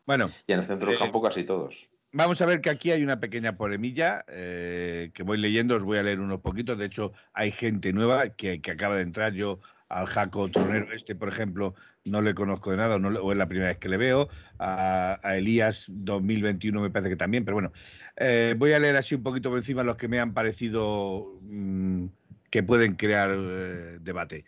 Bueno. Y en el centro del eh, campo casi todos. Vamos a ver que aquí hay una pequeña polemilla eh, que voy leyendo, os voy a leer unos poquitos. De hecho, hay gente nueva que, acaba de entrar. Yo al Jaco Tornero este, por ejemplo, no le conozco de nada o es la primera vez que le veo. A, Elías 2021 me parece que también, pero bueno, eh, voy a leer así un poquito por encima los que me han parecido mm, que pueden crear eh, debate.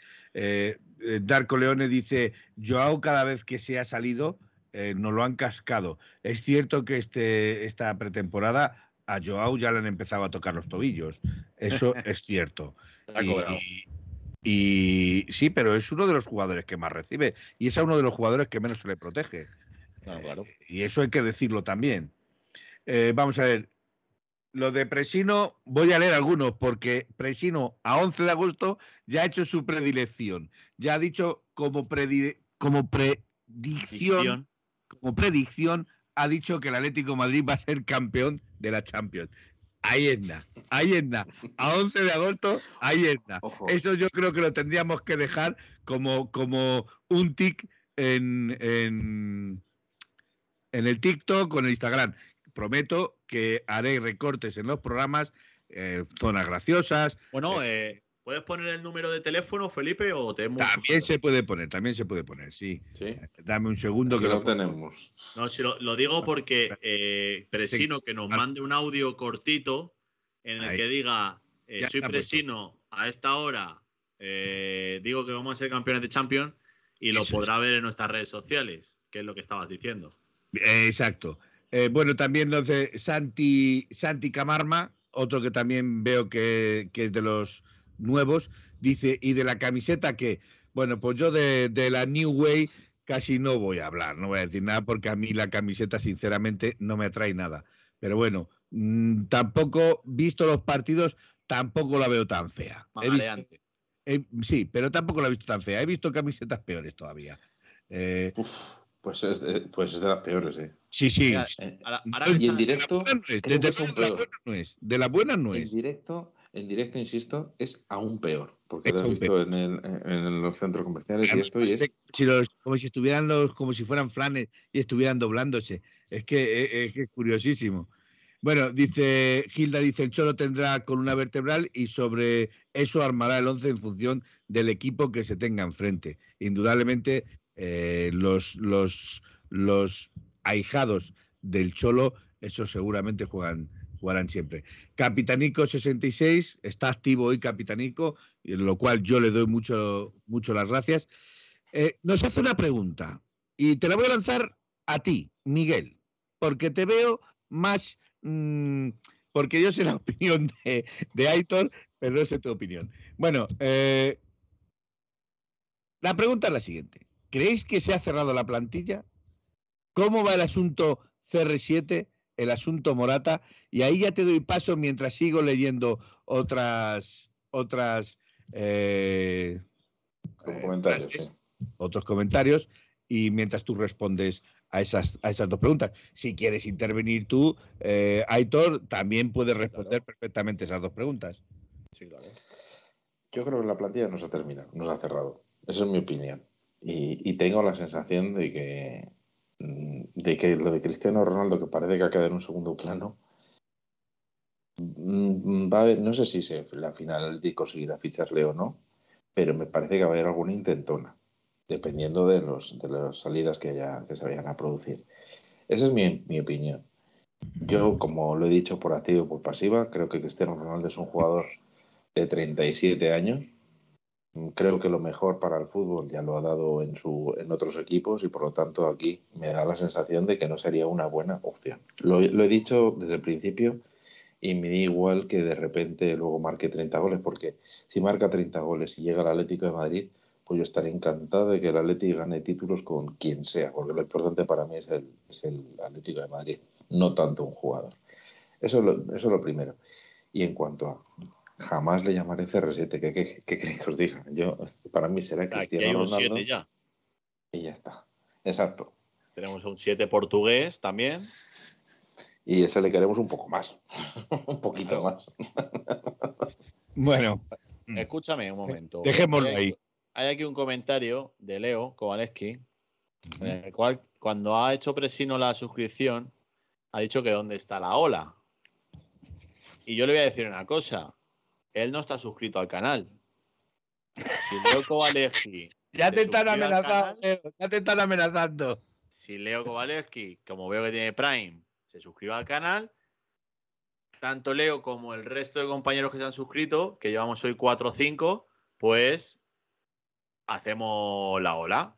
Darko Leone dice, Joao cada vez que se ha salido eh, nos lo han cascado. Es cierto que este, esta pretemporada a Joao ya le han empezado a tocar los tobillos. Eso es cierto. Y, sí, pero es uno de los jugadores que más recibe y es uno de los jugadores que menos se le protege. claro. Eh, y eso hay que decirlo también. Eh, vamos a ver. Lo de Presino, voy a leer algunos porque Presino a 11 de agosto ya ha hecho su predilección. Ya ha dicho como, como predicción como predicción, ha dicho que el Atlético Madrid va a ser campeón de la Champions. Ahí es nada, ahí es nada. A 11 de agosto, ahí es nada. Eso yo creo que lo tendríamos que dejar como, como un tic en, en, el TikTok o en el Instagram. Prometo que haré recortes en los programas, eh, zonas graciosas. Bueno, eh, eh ¿Puedes poner el número de teléfono, Felipe, o te También se puede poner, también se puede poner, sí. Dame un segundo que lo, tenemos. No, si lo, digo porque eh, Presino que nos mande un audio cortito en el que diga eh, soy Presino a esta hora, eh, digo que vamos a ser campeones de Champions y lo podrá ver en nuestras redes sociales, que es lo que estabas diciendo. Exacto. bueno, también los de Santi, Santi Camarma, otro que también veo que, que es de los nuevos, dice, ¿y de la camiseta que Bueno, pues yo de, de, la New Way casi no voy a hablar, no voy a decir nada porque a mí la camiseta sinceramente no me atrae nada. Pero bueno, mmm, tampoco, visto los partidos, tampoco la veo tan fea. He visto, he, sí, pero tampoco la he visto tan fea. He visto camisetas peores todavía. Eh, Uf, pues, es de, pues es de las peores, ¿eh? Sí, sí. Mira, eh, ahora, y en directo. De, de, de, no es. de la buena no es. En directo en directo, insisto, es aún peor, porque es lo has visto en, el, en, los centros comerciales claro, y esto y es... si los, como si estuvieran los, como si fueran flanes y estuvieran doblándose. Es que es, es, es curiosísimo. Bueno, dice Gilda, dice el Cholo tendrá columna vertebral y sobre eso armará el 11 en función del equipo que se tenga enfrente. Indudablemente, eh, los, los, los ahijados del Cholo, esos seguramente juegan jugarán siempre. Capitanico 66, está activo hoy Capitanico, lo cual yo le doy mucho, mucho las gracias. Eh, nos hace una pregunta y te la voy a lanzar a ti, Miguel, porque te veo más, mmm, porque yo sé la opinión de, de Aitor, pero no sé tu opinión. Bueno, eh, la pregunta es la siguiente. ¿Creéis que se ha cerrado la plantilla? ¿Cómo va el asunto CR7? El asunto Morata y ahí ya te doy paso mientras sigo leyendo otras otras eh, comentarios, frases, sí. otros comentarios y mientras tú respondes a esas, a esas dos preguntas. Si quieres intervenir tú, eh, Aitor, también puedes responder claro. perfectamente esas dos preguntas. Sí, claro. Yo creo que la plantilla no se ha terminado, no se ha cerrado. Esa es mi opinión. Y, y tengo la sensación de que de que lo de Cristiano Ronaldo, que parece que ha quedado en un segundo plano, mm, va a haber, no sé si se, la final de conseguirá ficharle o no, pero me parece que va a haber alguna intentona, dependiendo de, los, de las salidas que, haya, que se vayan a producir. Esa es mi, mi opinión. Yo, como lo he dicho por activo y por pasiva, creo que Cristiano Ronaldo es un jugador de 37 años creo que lo mejor para el fútbol ya lo ha dado en, su, en otros equipos y por lo tanto aquí me da la sensación de que no sería una buena opción. Lo, he dicho desde el principio y me da igual que de repente luego marque 30 goles, porque si marca 30 goles y llega al Atlético de Madrid, pues yo estaré encantado de que el Atlético gane títulos con quien sea, porque lo importante para mí es el, es el Atlético de Madrid, no tanto un jugador. Eso es, lo, eso es lo primero. Y en cuanto a jamás le llamaré CR7. ¿Qué, qué, qué queréis que os diga? Yo, para mí será Cristiano Aquí hay un Ronaldo. 7 ya. Y ya está. Exacto. Tenemos un 7 portugués también. Y ese le queremos un poco más. un poquito claro. más. bueno. Escúchame un momento. Dejémoslo ahí. Hay aquí un comentario de Leo Kowaleski, en el cual, cuando ha hecho Presino la suscripción, ha dicho que dónde está la ola. Y yo le voy a decir una cosa él no está suscrito al canal. Si Leo Kowaleski. ya te están amenazando, canal, ya te están amenazando. Si Leo Kowaleski, como veo que tiene Prime, se suscribe al canal, tanto Leo como el resto de compañeros que se han suscrito, que llevamos hoy 4 o 5, pues hacemos la ola.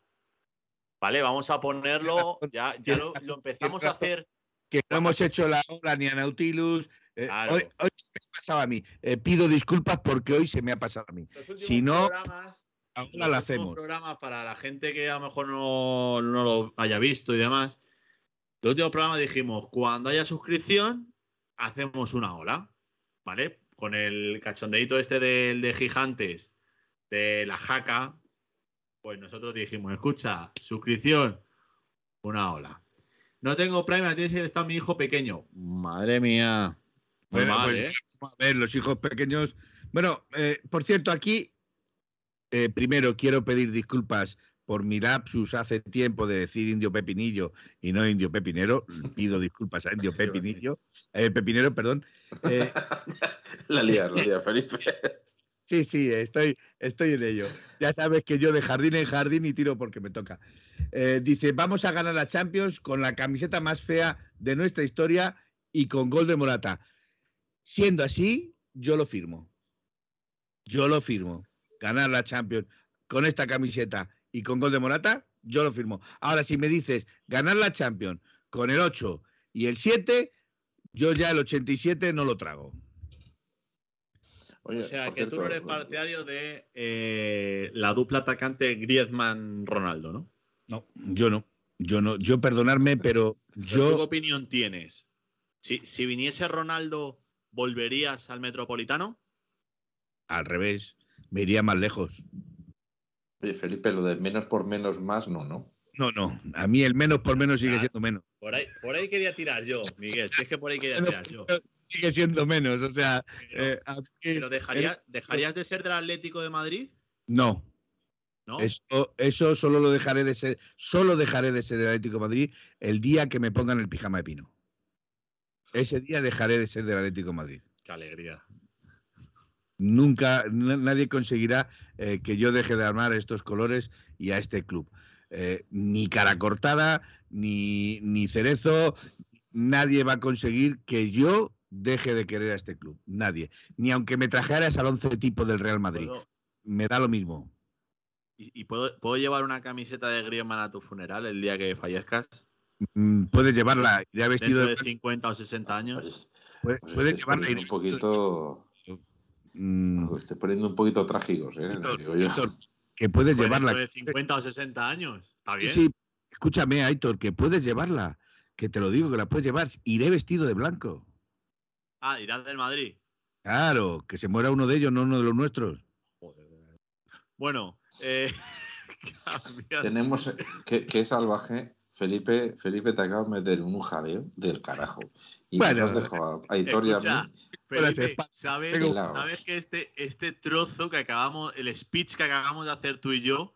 Vale, vamos a ponerlo, ya, ya lo, lo empezamos a hacer que no hemos hecho la obra ni a Nautilus. Eh, claro. hoy, hoy, se me ha pasado a mí. Eh, pido disculpas porque hoy se me ha pasado a mí. Si no, ahora lo hacemos. programas para la gente que a lo mejor no, no, lo haya visto y demás. Los últimos programas dijimos, cuando haya suscripción, hacemos una hora. ¿Vale? Con el cachondeito este del de gigantes, de la jaca, pues nosotros dijimos, escucha, suscripción, una hora. No tengo Prime, la tienes que está mi hijo pequeño. Madre mía. Bueno, mal, pues, ¿eh? A ver, los hijos pequeños. Bueno, eh, por cierto, aquí, eh, primero quiero pedir disculpas por mi lapsus hace tiempo de decir indio pepinillo y no indio pepinero. Pido disculpas a indio pepinillo. Eh, pepinero, perdón. la lía, la lía, Felipe. Sí, sí, estoy, estoy en ello. Ya sabes que yo de jardín en jardín y tiro porque me toca. Eh, dice, vamos a ganar la Champions con la camiseta más fea de nuestra historia y con gol de Morata. Siendo así, yo lo firmo. Yo lo firmo. Ganar la Champions con esta camiseta y con gol de Morata, yo lo firmo. Ahora, si me dices ganar la Champions con el 8 y el 7, yo ya el 87 no lo trago. o sea, que tú no eres partidario de eh, la dupla atacante Griezmann-Ronaldo, ¿no? No, yo no. Yo no. Yo perdonarme, pero yo. ¿Qué opinión tienes? Si, si viniese Ronaldo, ¿volverías al Metropolitano? Al revés, me iría más lejos. Oye, Felipe, lo de menos por menos más, no, ¿no? No, no. A mí el menos por menos sigue siendo menos. Por ahí, por ahí quería tirar yo, Miguel. Si es que por ahí quería tirar yo. Sigue siendo menos. O sea. Pero, eh, dejarías de ser del Atlético de Madrid? No. ¿No? Eso, eso solo lo dejaré de ser, solo dejaré de ser del Atlético de Madrid el día que me pongan el pijama de pino. Ese día dejaré de ser del Atlético de Madrid. Qué alegría. Nunca, nadie conseguirá eh, que yo deje de armar estos colores y a este club. Eh, ni cara cortada, ni, ni cerezo, nadie va a conseguir que yo deje de querer a este club. Nadie. Ni aunque me trajeras al once tipo del Real Madrid. Me da lo mismo. ¿Y, puedo, puedo, llevar una camiseta de Griezmann a tu funeral el día que fallezcas? Mm, puedes llevarla ya vestido de 50 o 60 años. Puedes, puedes llevarla un poquito Mm. Estoy poniendo un poquito trágicos, ¿eh? que puedes llevarla. De 50 o 60 años, está bien. Sí, escúchame, Aitor, que puedes llevarla. Que te lo digo, que la puedes llevar. Iré vestido de blanco. Ah, irás del Madrid. Claro, que se muera uno de ellos, no uno de los nuestros. Bueno, eh, tenemos. que qué salvaje Felipe, Felipe te acabo de meter un jaleo del carajo. Y bueno, nos a Aitor y a mí. Felipe, ¿sabes, que este, este trozo que acabamos, el speech que acabamos de hacer tú y yo,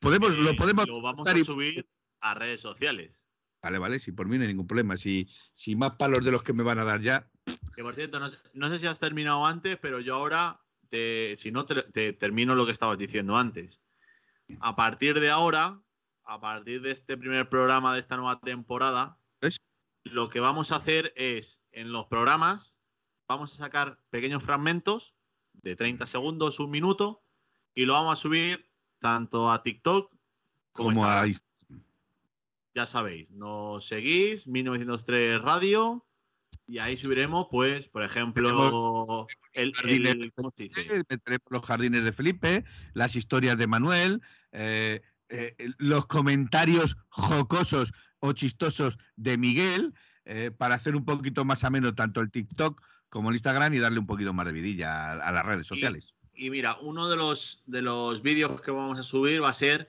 podemos, lo eh, podemos lo vamos a subir a redes sociales. Vale, vale, si por mí no hay ningún problema. Si, si más palos de los que me van a dar ya. Que por cierto, no, sé si has terminado antes, pero yo ahora, si no, te termino lo que estabas diciendo antes. A partir de ahora, a partir de este primer programa de esta nueva temporada, lo que vamos a hacer es, en los programas, vamos a sacar pequeños fragmentos de 30 segundos, un minuto, y lo vamos a subir tanto a TikTok como, a Instagram. Ya sabéis, nos seguís, 1903 Radio, y ahí subiremos, pues, por ejemplo, el, los jardines de Felipe, las historias de Manuel, eh, eh, los comentarios jocosos o chistosos de Miguel eh, para hacer un poquito más ameno tanto el TikTok como el Instagram y darle un poquito más de vidilla a, las redes sociales. Y, mira, uno de los, de los vídeos que vamos a subir va a ser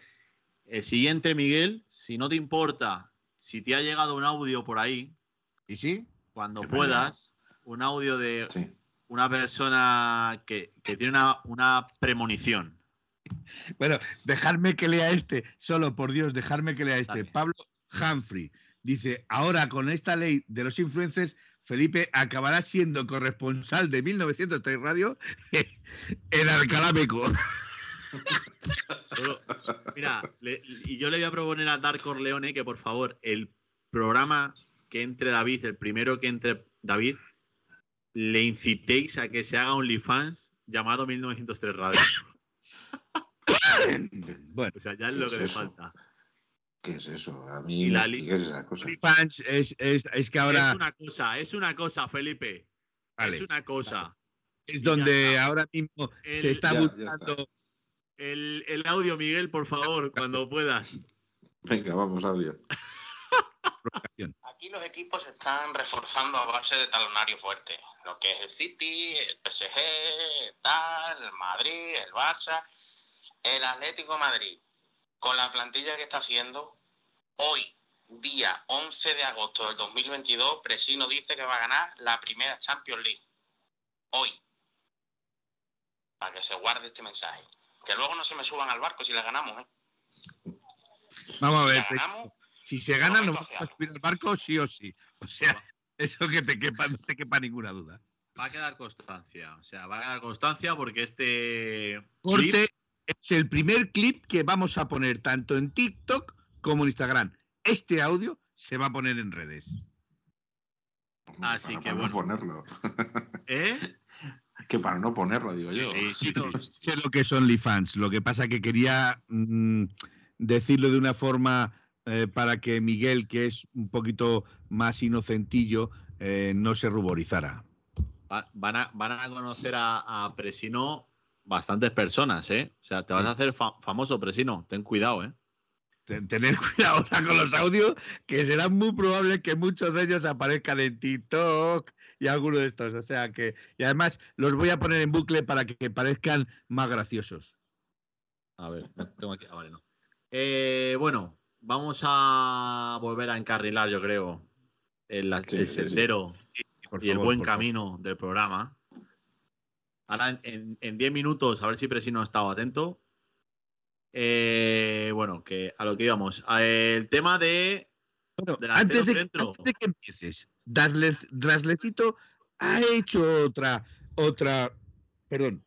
el siguiente, Miguel. Si no te importa, si te ha llegado un audio por ahí. ¿Y sí? Cuando puedas, un audio de una persona que, tiene una, una premonición. Bueno, dejarme que lea este, solo por Dios, dejarme que lea este. Pablo Humphrey dice, ahora con esta ley de los influencers, Felipe acabará siendo corresponsal de 1903 Radio en Alcalá mira, y yo le voy a proponer a Dark Corleone que por favor el programa que entre David, el primero que entre David, le incitéis a que se haga OnlyFans llamado 1903 Radio. Bueno, o sea, ya es lo que le falta. ¿Qué es eso? A mí, y la ¿qué es esa cosa? Es, es, es, que ahora. Es una cosa, es una cosa, Felipe. Es una cosa. Es donde ahora mismo se está buscando. El, el, audio, Miguel, por favor, cuando puedas. Venga, vamos, audio. Aquí los equipos están reforzando a base de talonario fuerte. Lo que es el City, el PSG, tal, el Madrid, el Barça. El Atlético Madrid, con la plantilla que está haciendo, hoy, día 11 de agosto del 2022, Presino dice que va a ganar la primera Champions League. Hoy. Para que se guarde este mensaje. Que luego no se me suban al barco si la ganamos, ¿eh? Vamos a ver. si se gana, no vamos a subir al barco sí o sí. O sea, eso que te quepa, no te quepa ninguna duda. Va a quedar constancia. O sea, va a quedar constancia porque este. Corte es el primer clip que vamos a poner tanto en TikTok como en Instagram. Este audio se va a poner en redes. Así que bueno. ponerlo. ¿Eh? Que para no ponerlo, digo yo. Sí, sí, sé lo que son OnlyFans. Lo que pasa que quería mm, decirlo de una forma eh, para que Miguel, que es un poquito más inocentillo, eh, no se ruborizara. Va- Van a, van a conocer a, a Presino bastantes personas, ¿eh? O sea, te vas a hacer fa- famoso, Presino. Ten cuidado, ¿eh? Ten- Tener cuidado ahora con los audios, que será muy probable que muchos de ellos aparezcan en TikTok y alguno de estos. O sea que, y además los voy a poner en bucle para que parezcan más graciosos. A ver, tengo aquí. Ah, vale, no. Eh, bueno, vamos a volver a encarrilar, yo creo, el, la- Sí, el sí, sí. sendero y el buen favor. camino del programa. Ahora, en- en en 10 minutos, a ver si Presino ha estado atento. Eh, bueno, que a lo que íbamos. El tema de. Bueno, antes, de, centro. antes de que empieces, Draslecito ha hecho otra, otra, perdón,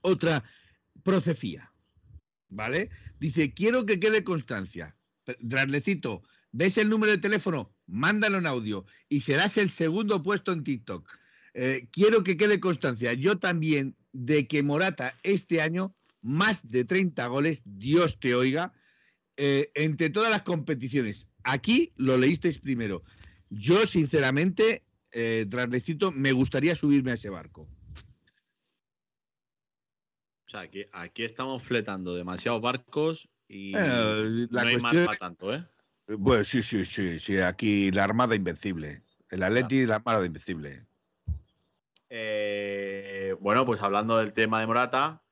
otra profecía, ¿vale? Dice, quiero que quede constancia. Draslecito, ¿ves el número de teléfono? Mándalo en audio y serás el segundo puesto en TikTok. Eh, quiero que quede constancia, yo también, de que Morata este año, más de 30 goles, Dios te oiga, eh, entre todas las competiciones. Aquí lo leísteis primero. Yo, sinceramente, eh, Draslecito, me gustaría subirme a ese barco. O sea, aquí, aquí estamos fletando demasiados barcos y Eh, la no hay cuestión- para tanto, ¿eh? Bueno, sí, sí, sí, sí. Aquí la Armada Invencible. El Atleti y la Armada Invencible. Eh, bueno, pues hablando del tema de Morata,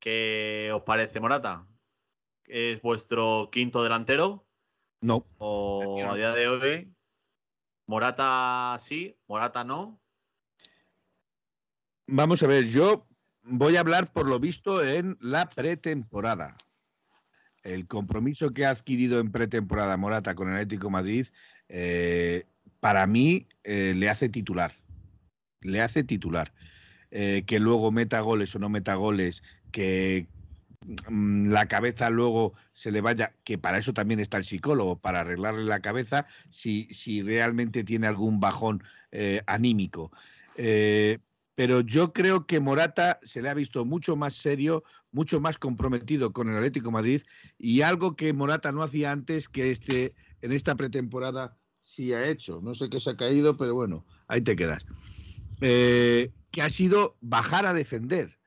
¿qué os parece Morata? ¿Es vuestro quinto delantero? No. ¿O a día de hoy Morata sí, Morata no? Vamos a ver, yo voy a hablar por lo visto en la pretemporada. El compromiso que ha adquirido en pretemporada Morata con el Atlético de Madrid, eh, para mí eh, le hace titular. Le hace titular. Eh, que luego meta goles o no meta goles, que mm, la cabeza luego se le vaya, que para eso también está el psicólogo, para arreglarle la cabeza si, si realmente tiene algún bajón eh, anímico. Eh, pero yo creo que Morata se le ha visto mucho más serio, mucho más comprometido con el Atlético Madrid y algo que Morata no hacía antes que este en esta pretemporada sí ha hecho. No sé qué se ha caído, pero bueno, ahí te quedas. Eh, que ha sido bajar a defender.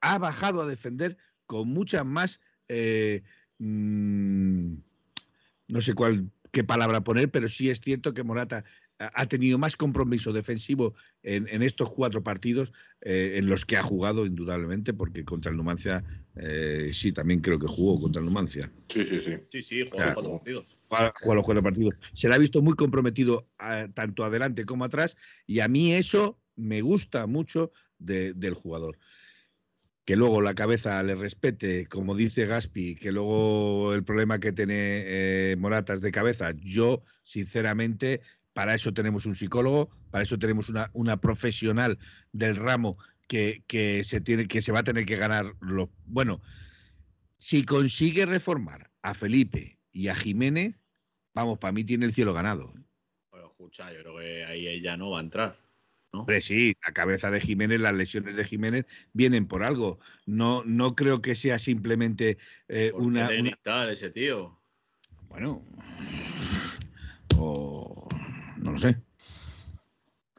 Ha bajado a defender con muchas más, eh, mm, no sé cuál qué palabra poner, pero sí es cierto que Morata ha tenido más compromiso defensivo en, en estos cuatro partidos eh, en los que ha jugado, indudablemente, porque contra el Numancia eh, sí, también creo que jugó contra el Numancia. Sí, sí, sí. Sí, sí, jugó Claro. cuatro partidos. Juega los cuatro partidos. Se le ha visto muy comprometido a- tanto adelante como atrás y a mí eso me gusta mucho de- del jugador. Que luego la cabeza le respete, como dice Gaspi, que luego el problema que tiene eh, Morata es de cabeza. Yo, sinceramente, para eso tenemos un psicólogo, para eso tenemos una, una profesional del ramo que, que se tiene, que se va a tener que ganar lo. Bueno, si consigue reformar a Felipe y a Jiménez, vamos, para mí tiene el cielo ganado. Bueno, escucha, yo creo que ahí ella no va a entrar. ¿No? Hombre, sí, la cabeza de Jiménez, las lesiones de Jiménez vienen por algo. No, no creo que sea simplemente eh, ¿Por qué una, gritar ese tío? Bueno. O. No lo sé.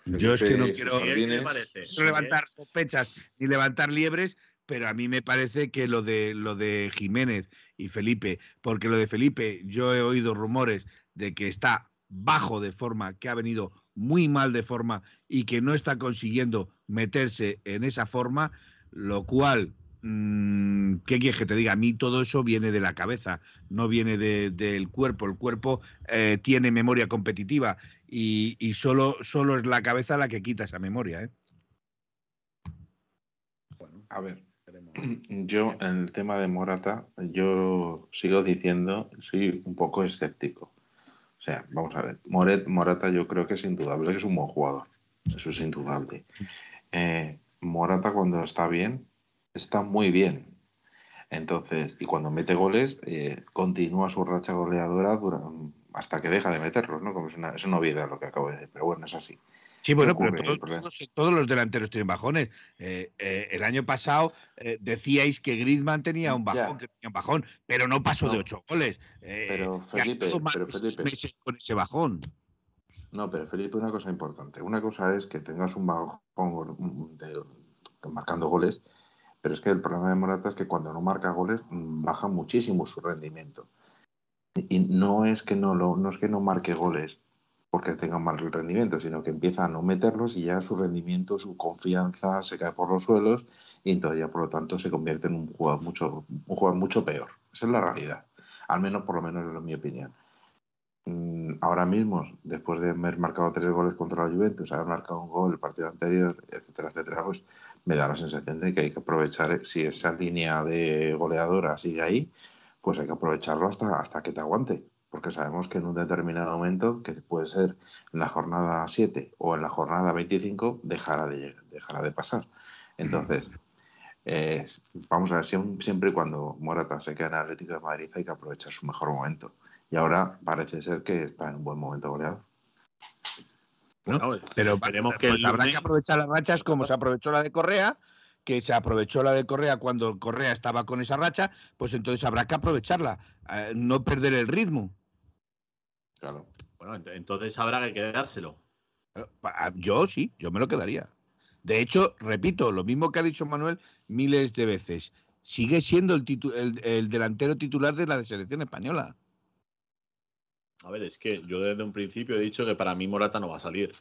Yo es que no ¿qué parece? quiero levantar sospechas ni levantar liebres, pero a mí me parece que lo de lo de Jiménez y Felipe, porque lo de Felipe, yo he oído rumores de que está bajo de forma, que ha venido muy mal de forma y que no está consiguiendo meterse en esa forma, lo cual, mm, ¿qué quieres que te diga? A mí todo eso viene de la cabeza, no viene de- del cuerpo. El cuerpo eh, tiene memoria competitiva y, y solo, solo es la cabeza la que quita esa memoria. ¿eh? A ver, yo en el tema de Morata, yo sigo diciendo, soy un poco escéptico. Sea, vamos a ver, Moret, Morata yo creo que es indudable que es un buen jugador. Eso es indudable. Eh, Morata cuando está bien, está muy bien. Entonces, y cuando mete goles, eh, continúa su racha goleadora hasta que deja de meterlos, ¿no? Como es una, es una obviedad lo que acabo de decir, pero bueno, es así. Sí, bueno, ocurre? pero todos, los delanteros tienen bajones. Eh, eh, el año pasado eh, decíais que Griezmann tenía un bajón, Ya. que tenía un bajón, pero no pasó de ocho goles. Pero, Felipe, pero, Felipe. meses con ese bajón. No, pero Felipe, una cosa importante. Una cosa es que tengas un bajón de, marcando goles, pero es que el problema de Morata es que cuando no marca goles mm, baja muchísimo su rendimiento. Y no es que no, lo, no, es que no marque goles porque tenga mal rendimiento, sino que empieza a no meterlos y ya su rendimiento, su confianza se cae por los suelos y entonces ya por lo tanto se convierte en un jugador mucho, un jugador mucho peor. Esa es la realidad. Al menos, por lo menos, es mi opinión. Mm, ahora mismo, después de haber marcado tres goles contra la Juventus, haber marcado un gol el partido anterior, etcétera, etcétera, pues me da la sensación de que hay que aprovechar, eh, si esa línea de goleadora sigue ahí, pues hay que aprovecharlo hasta, hasta que te aguante. Porque sabemos que en un determinado momento, que puede ser en la jornada 7 o en la jornada 25, dejará de, dejará de pasar. Entonces, vamos a ver, siempre y cuando Morata se queda en Atlético de Madrid hay que aprovechar su mejor momento. Y ahora parece ser que está en un buen momento goleado. pero veremos que pues habrá que aprovechar las rachas como se aprovechó la de Correa, que se aprovechó la de Correa cuando Correa estaba con esa racha, pues entonces habrá que aprovecharla, eh, no perder el ritmo. Claro. Bueno, entonces habrá que quedárselo. Yo sí, yo me lo quedaría. De hecho, repito, lo mismo que ha dicho Manuel miles de veces, sigue siendo el, el, delantero titular de la selección española. A ver, es que yo desde un principio he dicho que para mí Morata no va a salir.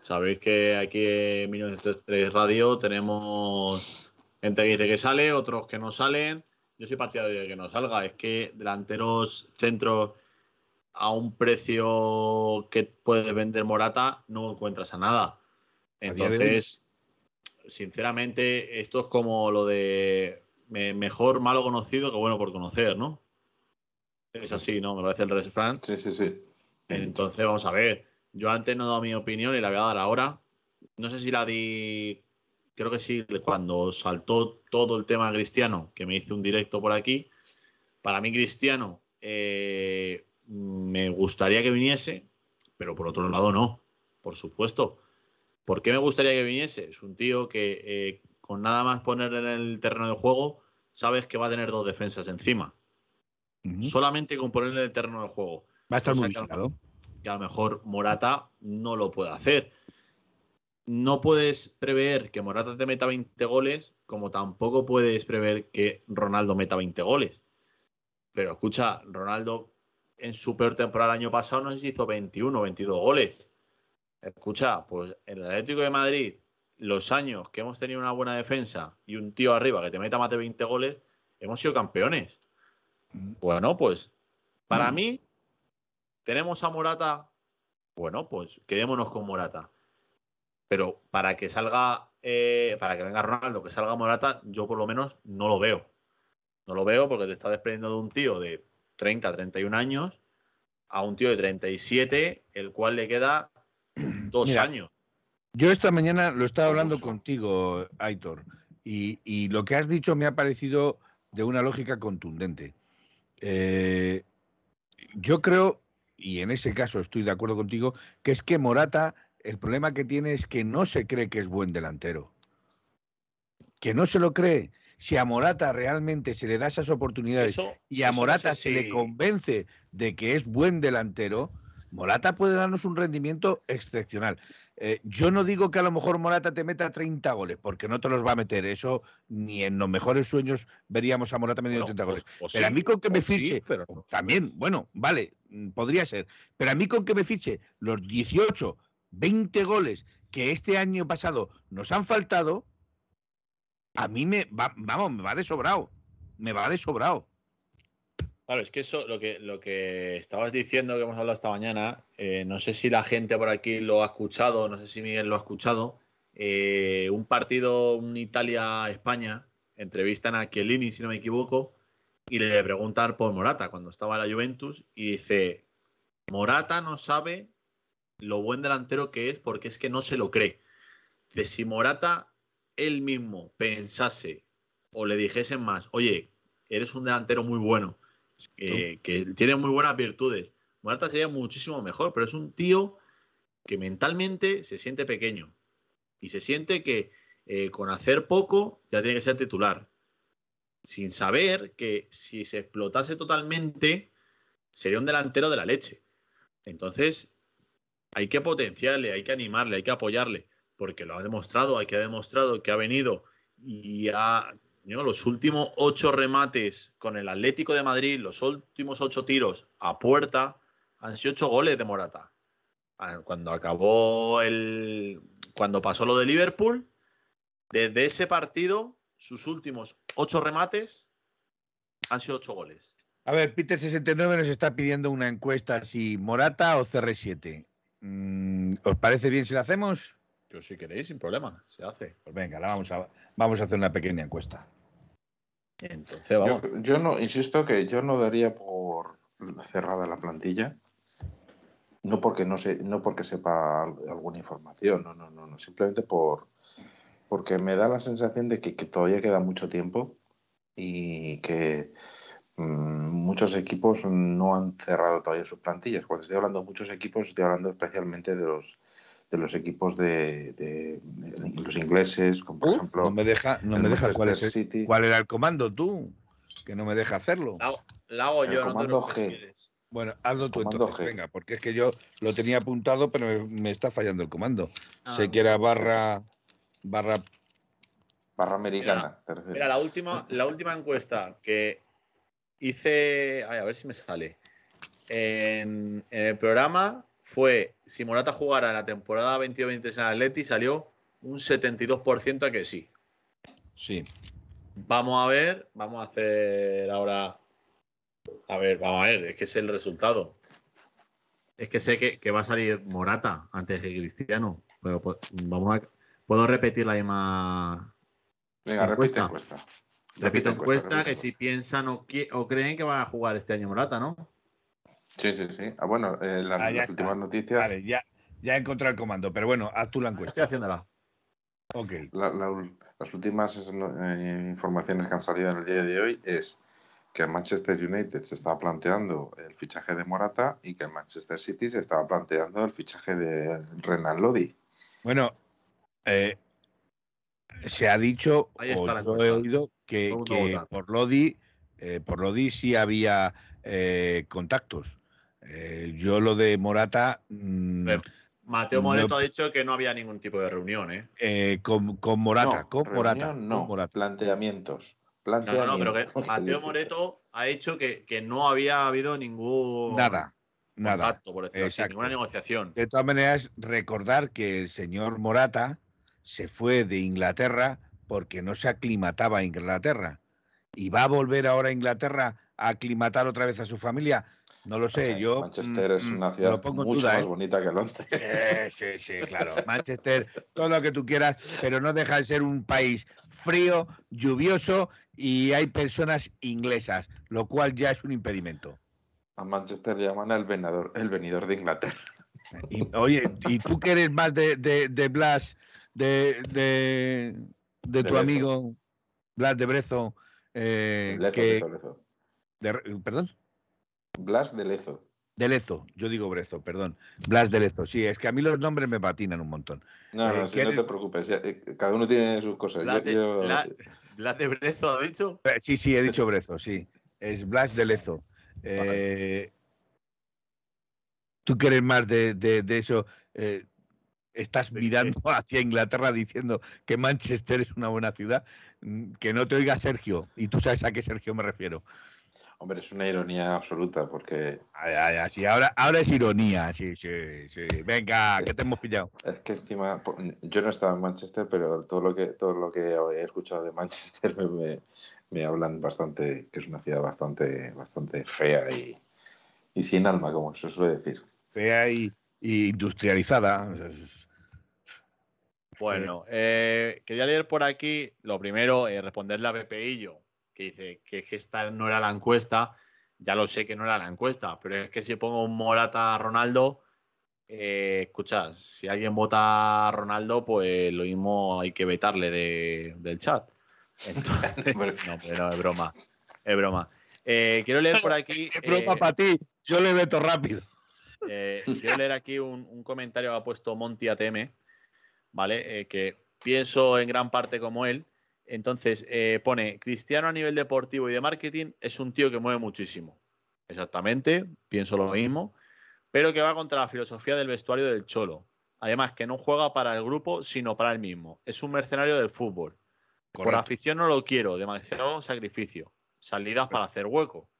Sabéis que aquí en 1903 Radio tenemos gente que dice que sale, otros que no salen. Yo soy partidario de que no salga. Es que delanteros centros a un precio que puede vender Morata no encuentras a nada. Entonces, sinceramente, esto es como lo de mejor malo conocido que bueno por conocer, ¿no? Es así, ¿no? Me parece el refrán. Sí, sí, sí. Entonces, vamos a ver. Yo antes no he dado mi opinión y la voy a dar ahora. No sé si la di, creo que sí, cuando saltó todo el tema cristiano, que me hice un directo por aquí. Para mí, cristiano, eh, me gustaría que viniese, pero por otro lado, no, por supuesto. ¿Por qué me gustaría que viniese? Es un tío que eh, con nada más poner en el terreno de juego, sabes que va a tener dos defensas encima. Solamente con ponerle en el terreno de juego. Va a estar muy que, que a lo mejor Morata no lo puede hacer. No puedes prever que Morata te meta 20 goles, como tampoco puedes prever que Ronaldo meta 20 goles. Pero escucha, Ronaldo en su peor temporada el año pasado no sé si hizo 21 o 22 goles. Escucha, pues en el Atlético de Madrid, los años que hemos tenido una buena defensa y un tío arriba que te meta más de 20 goles, hemos sido campeones. Bueno, pues para mí, tenemos a Morata. Bueno, pues quedémonos con Morata. Pero para que salga, eh, para que venga Ronaldo, que salga Morata, yo por lo menos no lo veo. No lo veo porque te está desprendiendo de un tío de 30, 31 años a un tío de 37, el cual le queda dos años. Yo esta mañana lo estaba hablando contigo, Aitor, y, lo que has dicho me ha parecido de una lógica contundente. Eh, yo creo, y en ese caso estoy de acuerdo contigo, que es que Morata, el problema que tiene es que no se cree que es buen delantero. Que no se lo cree si a Morata realmente se le da esas oportunidades y a Morata se le convence de que es buen delantero, Morata puede darnos un rendimiento excepcional. Eh, yo no digo que a lo mejor Morata te meta 30 goles, porque no te los va a meter. Eso ni en los mejores sueños veríamos a Morata metiendo 30 goles. pero a mí con que me fiche, pero también, bueno, vale, mm, podría ser. Pero a mí con que me fiche los 18, 20 goles que este año pasado nos han faltado, a mí me va, vamos, me va de sobrado. Me va de sobrado. Claro, es que eso, lo que, lo que estabas diciendo, que hemos hablado esta mañana, eh, no sé si la gente por aquí lo ha escuchado, no sé si Miguel lo ha escuchado. Eh, un partido, un Italia-España, entrevistan a Chiellini, si no me equivoco, y le preguntan por Morata cuando estaba en la Juventus, y dice: Morata no sabe lo buen delantero que es porque es que no se lo cree. De si Morata él mismo pensase o le dijesen más, oye, eres un delantero muy bueno, eh, que tiene muy buenas virtudes, Morata sería muchísimo mejor, pero es un tío que mentalmente se siente pequeño y se siente que eh, con hacer poco ya tiene que ser titular, sin saber que si se explotase totalmente sería un delantero de la leche. Entonces, hay que potenciarle, hay que animarle, hay que apoyarle, porque lo ha demostrado, hay que ha demostrado que ha venido y ha, ¿no? los últimos ocho remates con el Atlético de Madrid, los últimos ocho tiros a puerta, han sido ocho goles de Morata. Ah, Cuando acabó el. Cuando pasó lo de Liverpool, desde ese partido, sus últimos ocho remates han sido ocho goles. A ver, Peter69 nos está pidiendo una encuesta si Morata o CR7. Mm, ¿Os parece bien si la hacemos? Yo si queréis, sin problema, se hace. Pues venga, la vamos a, vamos a hacer una pequeña encuesta. Entonces, vamos. Yo, yo no, insisto que yo no daría por cerrada la plantilla. No porque no sé, no porque sepa al- alguna información, no, no, no, no, simplemente por porque me da la sensación de que, que todavía queda mucho tiempo y que mm, muchos equipos no han cerrado todavía sus plantillas. Cuando estoy hablando de muchos equipos, estoy hablando especialmente de los de los equipos de, de- de los ingleses, como por Uh, ejemplo no me deja, no el me deja cuál, es Manchester el- City. cuál era el comando tú, que no me deja hacerlo. La, hago- la hago El yo, no te comando preocupes si G. Bueno, hazlo tú Comando entonces, G. venga, porque es que yo lo tenía apuntado, pero me, me está fallando el comando. Ah, sé que era barra, barra, Barra americana, te. Mira, la última, la última encuesta que hice. ay, a ver si me sale. En, en el programa fue si Morata jugara en la temporada 22-23 en Atleti, salió un 72% a que sí. sí. Vamos a ver, vamos a hacer ahora. A ver, vamos a ver, es que es el resultado. Es que sé que, que va a salir Morata antes que Cristiano. Pero pues, vamos a. Puedo repetir la misma. Venga, repite encuesta. encuesta. Repito encuesta repite que si piensan o, o creen que va a jugar este año Morata, ¿no? Sí, sí, sí. Ah, bueno, eh, las, Ah, las está. últimas noticias, Vale, ya, ya he encontrado el comando, pero bueno, haz tú la Estoy encuesta. haciéndola. Ok. la- la- las últimas eh, informaciones que han salido en el día de hoy es que el Manchester United se estaba planteando el fichaje de Morata y que el Manchester City se estaba planteando el fichaje de Renan Lodi. Bueno, eh, se ha dicho, Ahí está o la yo he oído que, que por Lodi, eh, por Lodi sí había eh, contactos. Eh, yo lo de Morata mm, Mateo No- Moreto ha dicho que no había ningún tipo de reunión, ¿eh? eh, con, con Morata, No, con reunión Morata, no, con Morata. planteamientos. No, no, no, planteamientos. pero que Mateo Moreto ha dicho que, que no había habido ningún Nada, nada. contacto, por decirlo así, Exacto. ninguna negociación. De todas maneras, recordar que el señor Morata se fue de Inglaterra porque no se aclimataba a Inglaterra. ¿Y va a volver ahora a Inglaterra a aclimatar otra vez a su familia? No lo sé, yo. Manchester mm, es mm, una lo ciudad pongo mucho duda, más ¿eh? bonita que Londres. Sí, sí, sí, claro. Manchester, todo lo que tú quieras, pero no deja de ser un país frío, lluvioso y hay personas inglesas, lo cual ya es un impedimento. A Manchester llaman el venador, el venidor de Inglaterra. Y, oye, ¿y tú que eres más de, de, de Blas, de, de, de tu Brezo. amigo Blas de Brezo? eh, Lezo, que, Lezo, Lezo. de- ¿Perdón? Blas de Lezo. De Lezo, yo digo Brezo, perdón. Blas de Lezo, sí, es que a mí los nombres me patinan un montón. No, Eh, no, si ¿quién no te preocupes. ya, eh, cada uno tiene sus cosas. Blas de, yo- Blas- Blas de Brezo, ¿ha dicho? Eh, Sí, sí, he dicho Brezo, sí. Es Blas de Lezo. Eh, ¿Tú que eres más de, de- de eso? eh, ¿Estás ¿De mirando hacia Inglaterra diciendo que Manchester es una buena ciudad? Mm, Que no te oiga Sergio. Y tú sabes a qué Sergio me refiero. Hombre, es una ironía absoluta porque Ay, ay, ay, sí, ahora, ahora es ironía, sí, sí, sí. Venga, que te hemos pillado. es que encima yo no estaba en Manchester, pero todo lo que todo lo que he escuchado de Manchester me, me- me hablan bastante que es una ciudad bastante bastante fea y, y sin alma, como se suele decir. Fea y, y industrializada. Bueno, eh, quería leer por aquí, lo primero, eh, responderle a Pepeillo, que dice que, es que esta no era la encuesta. Ya lo sé que no era la encuesta, pero es que si pongo un Morata a Ronaldo, eh, escucha, si alguien vota a Ronaldo, pues lo mismo hay que vetarle de- del chat. Entonces, no, pero es broma, es broma. Eh, quiero leer por aquí. Qué broma eh, para ti, yo le meto rápido. eh, quiero leer aquí un, un comentario que ha puesto Monty ATM, ¿vale? Eh, que pienso en gran parte como él. Entonces, eh, pone, Cristiano a nivel deportivo y de marketing es un tío que mueve muchísimo. Exactamente, pienso lo mismo. pero que va contra la filosofía del vestuario del Cholo. Además, que no juega para el grupo, sino para él mismo. Es un mercenario del fútbol. Por afición no lo quiero, demasiado sacrificio. Salidas para hacer hueco.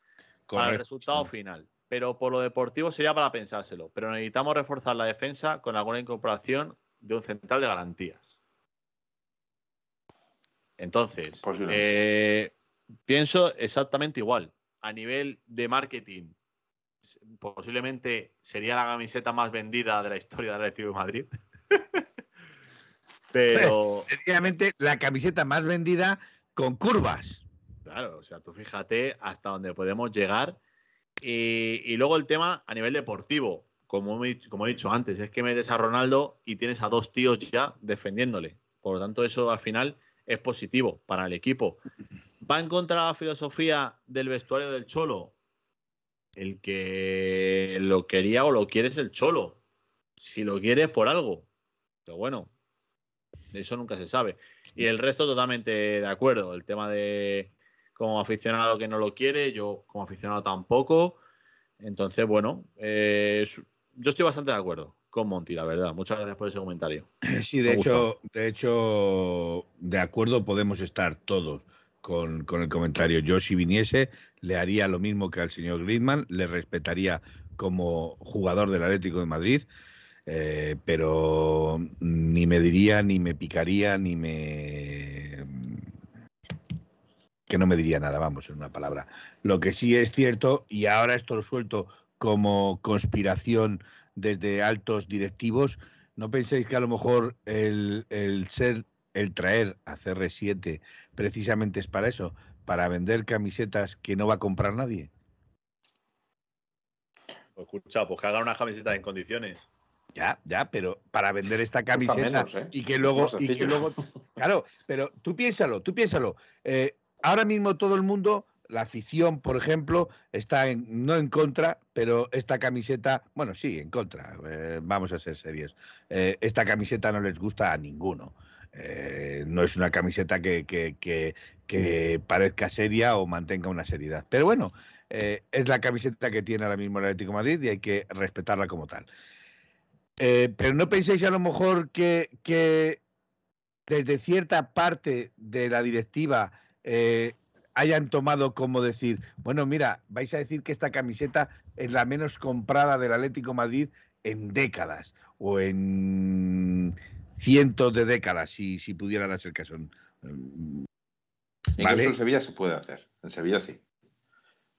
Para el resultado final. Pero por lo deportivo sería para pensárselo. Pero necesitamos reforzar la defensa con alguna incorporación de un central de garantías. Entonces, eh, pienso exactamente igual. A nivel de marketing, posiblemente sería la camiseta más vendida de la historia del Atlético de Madrid. Pero. Sencillamente la camiseta más vendida con curvas. Claro, o sea, tú fíjate hasta dónde podemos llegar. Y, luego el tema a nivel deportivo, como, como he dicho antes, es que metes a Ronaldo y tienes a dos tíos ya defendiéndole. Por lo tanto, eso al final es positivo para el equipo. ¿Va en contra de la filosofía del vestuario del Cholo? El que lo quería o lo quiere es el Cholo. Si lo quieres por algo. Pero bueno, eso nunca se sabe. Y el resto totalmente de acuerdo. El tema de como aficionado que no lo quiere, yo como aficionado tampoco. Entonces, bueno, eh, yo estoy bastante de acuerdo con Monty, la verdad. Muchas gracias por ese comentario. Sí, de hecho, de hecho, de acuerdo podemos estar todos con, con, el comentario. Yo si viniese, le haría lo mismo que al señor Griezmann, le respetaría como jugador del Atlético de Madrid eh, pero ni me diría, ni me picaría, ni me... que no me diría nada, vamos, en una palabra. Lo que sí es cierto, y ahora esto lo suelto como conspiración desde altos directivos, ¿no penséis que a lo mejor el, el ser, el traer a CR7 precisamente es para eso, para vender camisetas que no va a comprar nadie? Pues escucha, pues que haga una camiseta en condiciones. Ya, ya, pero para vender esta camiseta ¿eh? y que luego, y que luego, claro, pero tú piénsalo, tú piénsalo. Eh, ahora mismo todo el mundo, la afición, por ejemplo, está en, no en contra, pero esta camiseta, bueno, sí, en contra, eh, vamos a ser serios. esta camiseta no les gusta a ninguno. no es una camiseta que, que, que, parezca seria o mantenga una seriedad. Pero bueno, es la camiseta que tiene ahora mismo el Atlético Madrid y hay que respetarla como tal. Eh, pero no penséis a lo mejor que, desde cierta parte de la directiva eh, hayan tomado como decir, bueno, mira, vais a decir que esta camiseta es la menos comprada del Atlético Madrid en décadas o en cientos de décadas, si, si pudiera darse el caso. Incluso en Sevilla se puede hacer, en Sevilla sí.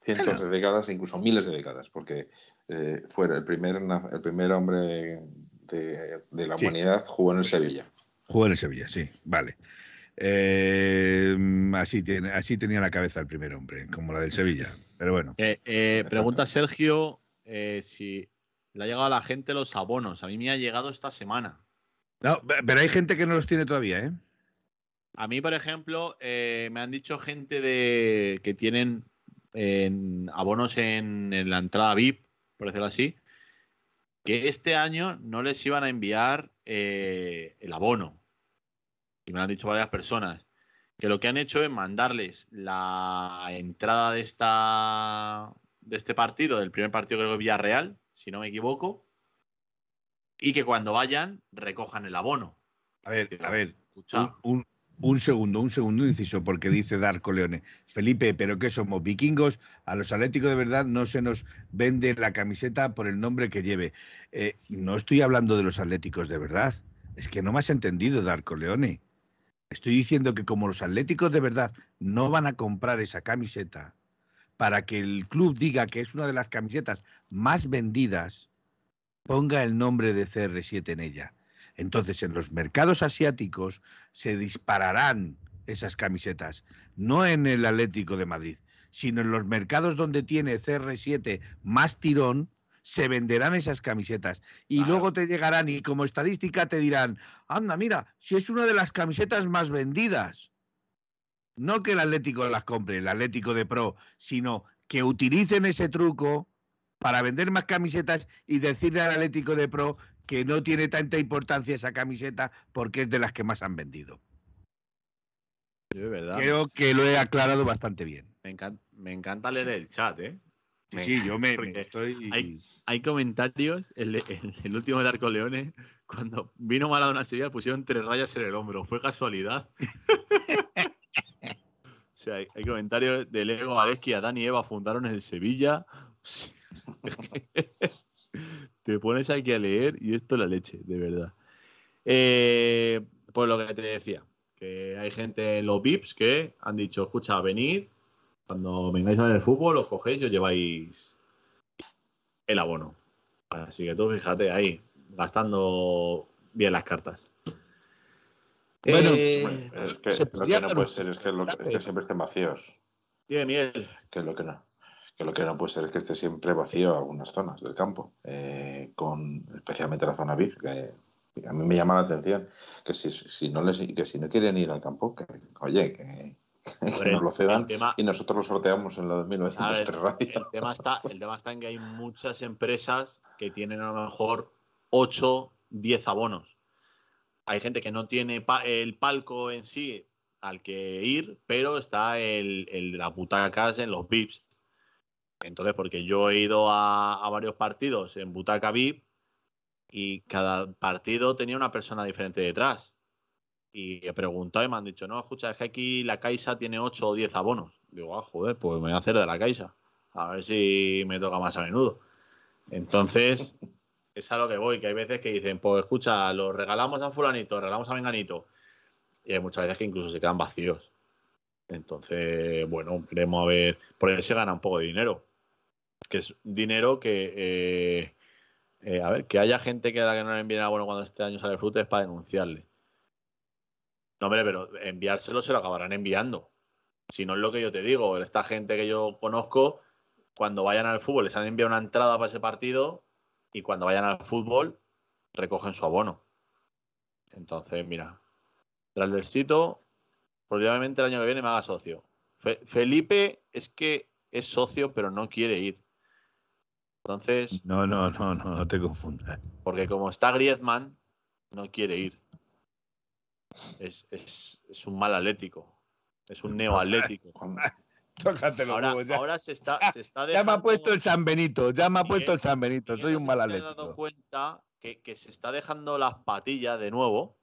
Cientos de décadas, incluso miles de décadas, porque eh, fue el primer, el primer hombre de, la humanidad, jugó en el Sevilla. Jugó en el Sevilla, sí, vale. Eh, así, tiene, así tenía la cabeza el primer hombre, como la del Sevilla. Pero bueno. Eh, pregunta Sergio si le ha llegado a la gente los abonos. A mí me ha llegado esta semana. No, pero hay gente que no los tiene todavía, ¿eh? A mí, por ejemplo, me han dicho gente de que tienen abonos en, la entrada VIP por decirlo así, que este año no les iban a enviar eh, el abono. Y me lo han dicho varias personas. Que lo que han hecho es mandarles la entrada de, esta, de este partido, del primer partido creo que Villarreal, si no me equivoco, y que cuando vayan recojan el abono. A ver, a ver, un, un segundo, un segundo inciso, porque dice Darko Leone. Felipe, ¿pero qué somos? ¿Vikingos? A los atléticos de verdad no se nos vende la camiseta por el nombre que lleve. Eh, no estoy hablando de los atléticos de verdad. Es que no me has entendido, Darko Leone. Estoy diciendo que como los atléticos de verdad no van a comprar esa camiseta para que el club diga que es una de las camisetas más vendidas, ponga el nombre de CR7 en ella. Entonces, en los mercados asiáticos se dispararán esas camisetas, no en el Atlético de Madrid, sino en los mercados donde tiene CR7 más tirón, se venderán esas camisetas y luego te llegarán y como estadística te dirán, anda, mira, si es una de las camisetas más vendidas. No que el Atlético las compre, el Atlético de Pro, sino que utilicen ese truco para vender más camisetas y decirle al Atlético de Pro que no tiene tanta importancia esa camiseta porque es de las que más han vendido. verdad. Creo que lo he aclarado bastante bien. Me encanta, me encanta leer el chat, ¿eh? Sí, sí, yo me, estoy. hay- Hay comentarios, el, el- el último de Arco Leones, cuando vino Maradona a Sevilla pusieron tres rayas en el hombro. ¿Fue casualidad? o sea, hay, hay comentarios de Lego Valeski, Adán y Eva fundaron en Sevilla. Te pones aquí a leer y esto es la leche, de verdad. Eh, pues lo que te decía, que hay gente en los VIPs que han dicho, escucha, venid, cuando vengáis a ver el fútbol, os cogéis y os lleváis el abono. Así que tú fíjate ahí, gastando bien las cartas. Bueno, Eh, Bueno, es que se lo que no puede ser es que, lo- es que siempre estén vacíos. dime, Miguel. Que lo que no. Que lo que no puede ser es que esté siempre vacío algunas zonas del campo, eh, con especialmente la zona VIP, que a mí me llama la atención que si, si no les que si no quieren ir al campo, que oye, que, que Hombre, nos lo cedan el tema- y nosotros lo sorteamos en lo de A 1903 ver, Radio. el tema, está, el tema está en que hay muchas empresas que tienen a lo mejor 8, 10 abonos. Hay gente que no tiene pa- el palco en sí al que ir, pero está el, el de las butacas en los VIPs. Entonces, porque yo he ido a, a varios partidos en butaca VIP y cada partido tenía una persona diferente detrás. Y he preguntado y me han dicho, no, escucha, es que aquí la Caixa tiene 8 o 10 abonos. Digo, ah, joder, pues me voy a hacer de la Caixa. A ver si me toca más a menudo. Entonces, es a lo que voy, que hay veces que dicen, pues escucha, lo regalamos a fulanito, regalamos a menganito. Y hay muchas veces que incluso se quedan vacíos. Entonces, bueno, veremos a ver. Por ahí se gana un poco de dinero. Que es dinero que. eh, eh, a ver, que haya gente que la que no le envíen abono cuando este año sale el fruto es para denunciarle. No, hombre, pero enviárselo se lo acabarán enviando. Si no es lo que yo te digo, esta gente que yo conozco, cuando vayan al fútbol les han enviado una entrada para ese partido y cuando vayan al fútbol recogen su abono. Entonces, mira, Trasversito, probablemente el año que viene me haga socio. Fe- Felipe es que es socio, pero no quiere ir. Entonces, No, no, no, no, no te confundas. porque como está Griezmann, no quiere ir. Es, es- es un mal atlético. Es un neoatlético. Cuando- Tócate los Ahora, huevos, ya. ahora se está, se está Ya me ha dejando- puesto el San Benito, ya me ha Miguel, puesto el San Benito, Miguel, soy un mal si te has dado atlético. cuenta que, que se está dejando las patillas de nuevo,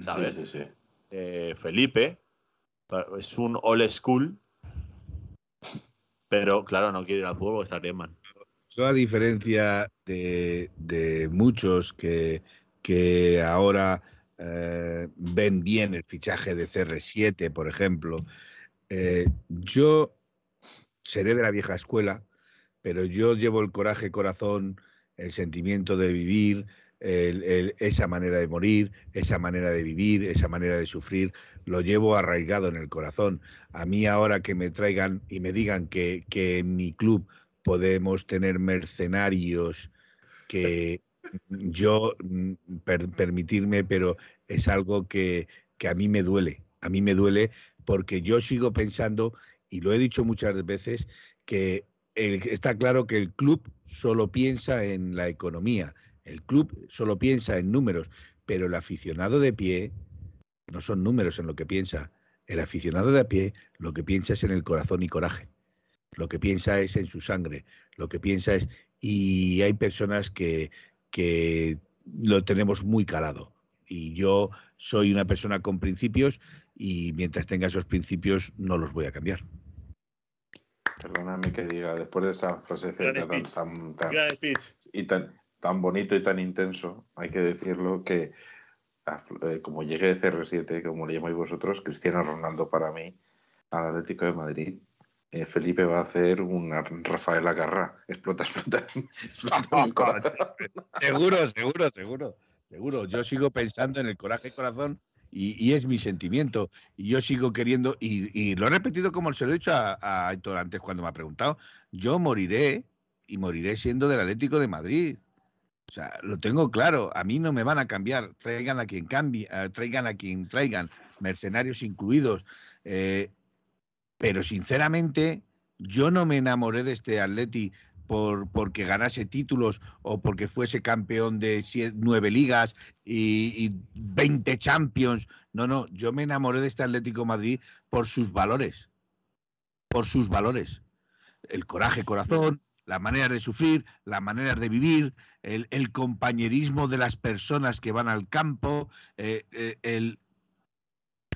¿sabes? Sí, sí, sí. Eh, Felipe es un old school, pero claro, no quiere ir al fútbol porque está Griezmann. Yo, a diferencia de, de muchos que, que ahora eh, ven bien el fichaje de CR7, por ejemplo, eh, yo seré de la vieja escuela, pero yo llevo el coraje, corazón, el sentimiento de vivir, esa manera de morir, esa manera de vivir, esa manera de sufrir, lo llevo arraigado en el corazón. A mí ahora que me traigan y me digan que, que en mi club podemos tener mercenarios que yo mm, per- permitirme, pero es algo que, que a mí me duele, a mí me duele porque yo sigo pensando, y lo he dicho muchas veces, que está claro que el club solo piensa en la economía, el club solo piensa en números, pero el aficionado de pie no son números en lo que piensa. El aficionado de a pie lo que piensa es en el corazón y coraje. Lo que piensa es en su sangre. Lo que piensa es. Y hay personas que, que lo tenemos muy calado. Y yo soy una persona con principios y mientras tenga esos principios no los voy a cambiar. Perdóname que diga, después de esa frase tan, speech. tan, tan- y tan, tan bonito y tan intenso, hay que decirlo que eh, como llegué de CR7, como le llamáis vosotros, Cristiano Ronaldo para mí, al Atlético de Madrid, eh, Felipe va a hacer una Rafael Agarra. Explota, explota. explota. Seguro, seguro, seguro, seguro. Yo sigo pensando en el coraje y corazón y, y es mi sentimiento. Y yo sigo queriendo, y, y lo he repetido como se lo he dicho a, a antes cuando me ha preguntado, yo moriré y moriré siendo del Atlético de Madrid. O sea, lo tengo claro, a mí no me van a cambiar, traigan a quien cambie, eh, traigan a quien traigan, mercenarios incluidos. eh, pero sinceramente, yo no me enamoré de este Atleti por, porque ganase títulos o porque fuese campeón de nueve ligas y, y 20 Champions. No, no, yo me enamoré de este Atlético Madrid por sus valores. Por sus valores. el coraje corazón, la manera de sufrir, la manera de vivir, el, compañerismo de las personas que van al campo, eh, eh, el,